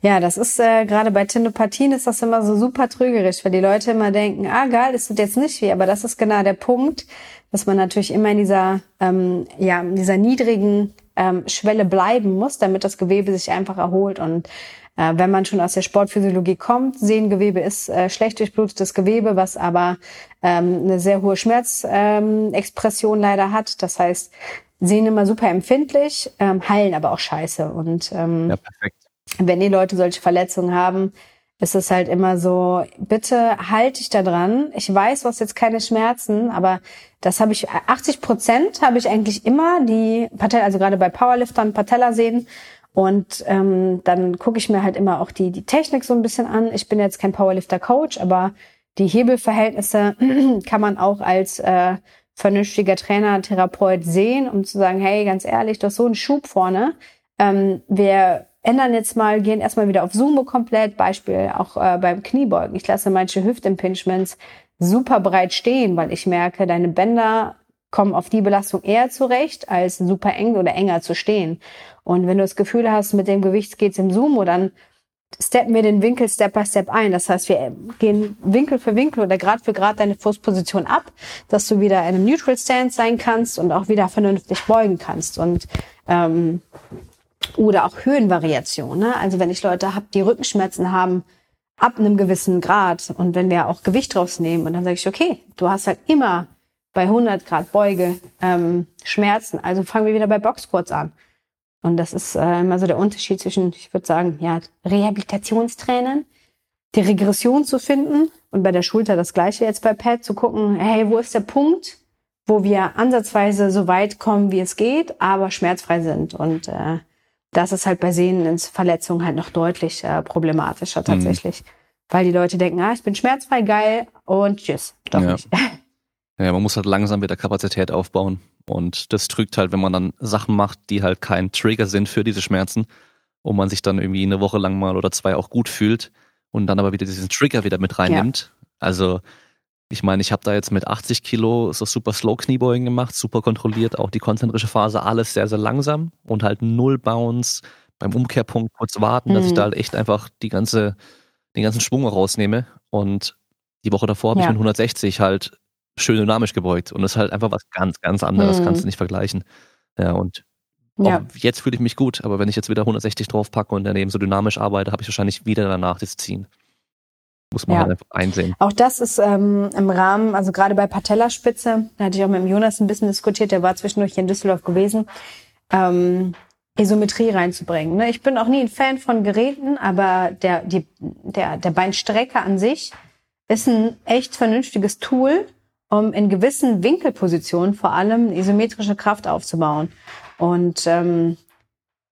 Ja, das ist äh, gerade bei Tindopathien ist das immer so super trügerisch, weil die Leute immer denken, ah geil, es tut jetzt nicht weh, aber das ist genau der Punkt, dass man natürlich immer in dieser, ähm, ja, in dieser niedrigen ähm, Schwelle bleiben muss, damit das Gewebe sich einfach erholt. Und äh, wenn man schon aus der Sportphysiologie kommt, Sehengewebe ist äh, schlecht durchblutetes Gewebe, was aber ähm, eine sehr hohe Schmerzexpression ähm, leider hat. Das heißt, sehen immer super empfindlich, ähm, heilen aber auch scheiße. Und ähm, ja, wenn die Leute solche Verletzungen haben, ist es halt immer so, bitte halt dich da dran. Ich weiß, du hast jetzt keine Schmerzen, aber das habe ich, 80 Prozent habe ich eigentlich immer, die Patella, also gerade bei Powerliftern Patella sehen. Und ähm, dann gucke ich mir halt immer auch die, die Technik so ein bisschen an. Ich bin jetzt kein Powerlifter-Coach, aber die Hebelverhältnisse kann man auch als äh, vernünftiger Trainer, Therapeut sehen, um zu sagen, hey, ganz ehrlich, du hast so einen Schub vorne. Ähm, wir ändern jetzt mal, gehen erstmal wieder auf Sumo komplett. Beispiel auch äh, beim Kniebeugen. Ich lasse manche Hüftimpingements super breit stehen, weil ich merke, deine Bänder kommen auf die Belastung eher zurecht, als super eng oder enger zu stehen. Und wenn du das Gefühl hast, mit dem Gewicht geht's im Sumo, dann steppen wir den Winkel Step by Step ein. Das heißt, wir gehen Winkel für Winkel oder Grad für Grad deine Fußposition ab, dass du wieder in einem Neutral Stance sein kannst und auch wieder vernünftig beugen kannst. Und ähm, oder auch Höhenvariation. Ne? Also wenn ich Leute habe, die Rückenschmerzen haben, ab einem gewissen Grad und wenn wir auch Gewicht rausnehmen und dann sage ich, okay, du hast halt immer bei 100 Grad Beuge ähm, Schmerzen, also fangen wir wieder bei Boxquads an. Und das ist äh, immer so der Unterschied zwischen, ich würde sagen, ja, Rehabilitationstrainern, die Regression zu finden und bei der Schulter das gleiche jetzt bei Pat zu gucken, hey, wo ist der Punkt, wo wir ansatzweise so weit kommen, wie es geht, aber schmerzfrei sind und äh, das ist halt bei Sehnenverletzungen halt noch deutlich äh, problematischer mhm. tatsächlich. Mhm. Weil die Leute denken, ah, ich bin schmerzfrei, geil und tschüss. Doch ja. nicht. Ja, man muss halt langsam wieder Kapazität aufbauen. Und das trügt halt, wenn man dann Sachen macht, die halt kein Trigger sind für diese Schmerzen und man sich dann irgendwie eine Woche lang mal oder zwei auch gut fühlt und dann aber wieder diesen Trigger wieder mit reinnimmt. Ja. Also ich meine, ich habe da jetzt mit 80 Kilo so super Slow Kniebeugen gemacht, super kontrolliert, auch die konzentrische Phase, alles sehr, sehr langsam und halt null Bounce, beim Umkehrpunkt kurz warten, mhm. dass ich mhm. da halt echt einfach die ganze, den ganzen Schwung rausnehme. Und die Woche davor habe ja. ich mit 160 halt schön dynamisch gebeugt und das ist halt einfach was ganz, ganz anderes, mhm. kannst du nicht vergleichen. Ja, und ja. jetzt fühle ich mich gut, aber wenn ich jetzt wieder 160 draufpacke und daneben so dynamisch arbeite, habe ich wahrscheinlich wieder danach das Ziehen. Muss man ja. halt einfach einsehen. Auch das ist ähm, im Rahmen, also gerade bei Patellaspitze, da hatte ich auch mit dem Jonas ein bisschen diskutiert, der war zwischendurch hier in Düsseldorf gewesen, ähm, Isometrie reinzubringen. Ne? Ich bin auch nie ein Fan von Geräten, aber der, die, der, der Beinstrecker an sich ist ein echt vernünftiges Tool, um in gewissen Winkelpositionen vor allem isometrische Kraft aufzubauen. Und ähm,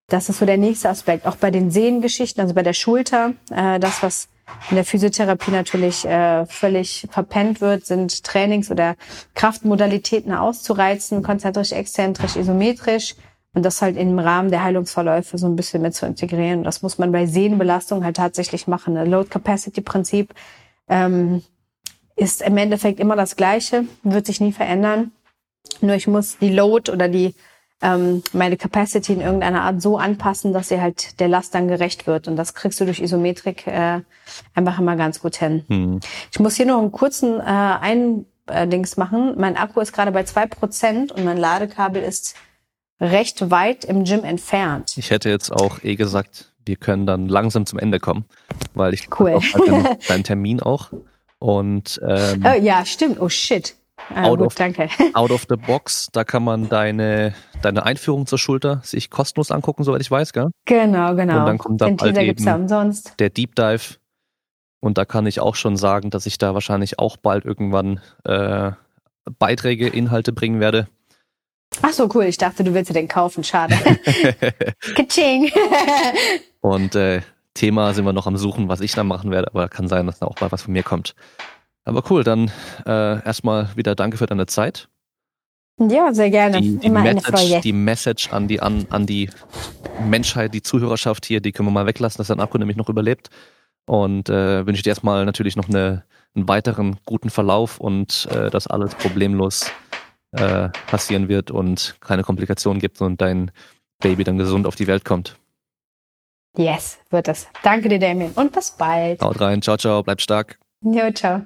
das ist so der nächste Aspekt. Auch bei den Sehnengeschichten, also bei der Schulter, äh, das, was in der Physiotherapie natürlich äh, völlig verpennt wird, sind Trainings- oder Kraftmodalitäten auszureizen, konzentrisch, exzentrisch, isometrisch und das halt im Rahmen der Heilungsverläufe so ein bisschen mit zu integrieren. Und das muss man bei Sehnenbelastung halt tatsächlich machen. Das Load-Capacity-Prinzip ähm, ist im Endeffekt immer das Gleiche, wird sich nie verändern. Nur ich muss die Load oder die ähm, meine Capacity in irgendeiner Art so anpassen, dass sie halt der Last dann gerecht wird. Und das kriegst du durch Isometrik äh, einfach immer ganz gut hin. Hm. Ich muss hier noch einen kurzen äh, ein äh, machen. Mein Akku ist gerade bei zwei Prozent und mein Ladekabel ist recht weit im Gym entfernt. Ich hätte jetzt auch eh gesagt, wir können dann langsam zum Ende kommen, weil ich cool. auch deinen Termin auch. Und ähm, oh, ja, stimmt. Oh shit. Ah, out, gut, of, danke. out of the box, da kann man deine, deine Einführung zur Schulter sich kostenlos angucken, soweit ich weiß, gell? Genau, genau. Und dann kommt dann ja eben umsonst. der Deep Dive. Und da kann ich auch schon sagen, dass ich da wahrscheinlich auch bald irgendwann äh, Beiträge, Inhalte bringen werde. Ach so, cool. Ich dachte, du willst dir den kaufen. Schade. Kaching. Und äh, Thema sind wir noch am Suchen, was ich da machen werde, aber kann sein, dass da auch mal was von mir kommt. Aber cool, dann äh, erstmal wieder danke für deine Zeit. ja, sehr gerne. Die, die, Message, die Message an die, an, an die Menschheit, die Zuhörerschaft hier, die können wir mal weglassen, dass dein Akku nämlich noch überlebt. Und äh, wünsche dir erstmal natürlich noch eine, einen weiteren guten Verlauf und äh, dass alles problemlos äh, passieren wird und keine Komplikationen gibt und dein Baby dann gesund auf die Welt kommt. Yes, wird es. Danke dir, Damien. Und bis bald. Haut rein, ciao, ciao, bleib stark. Jo, ciao.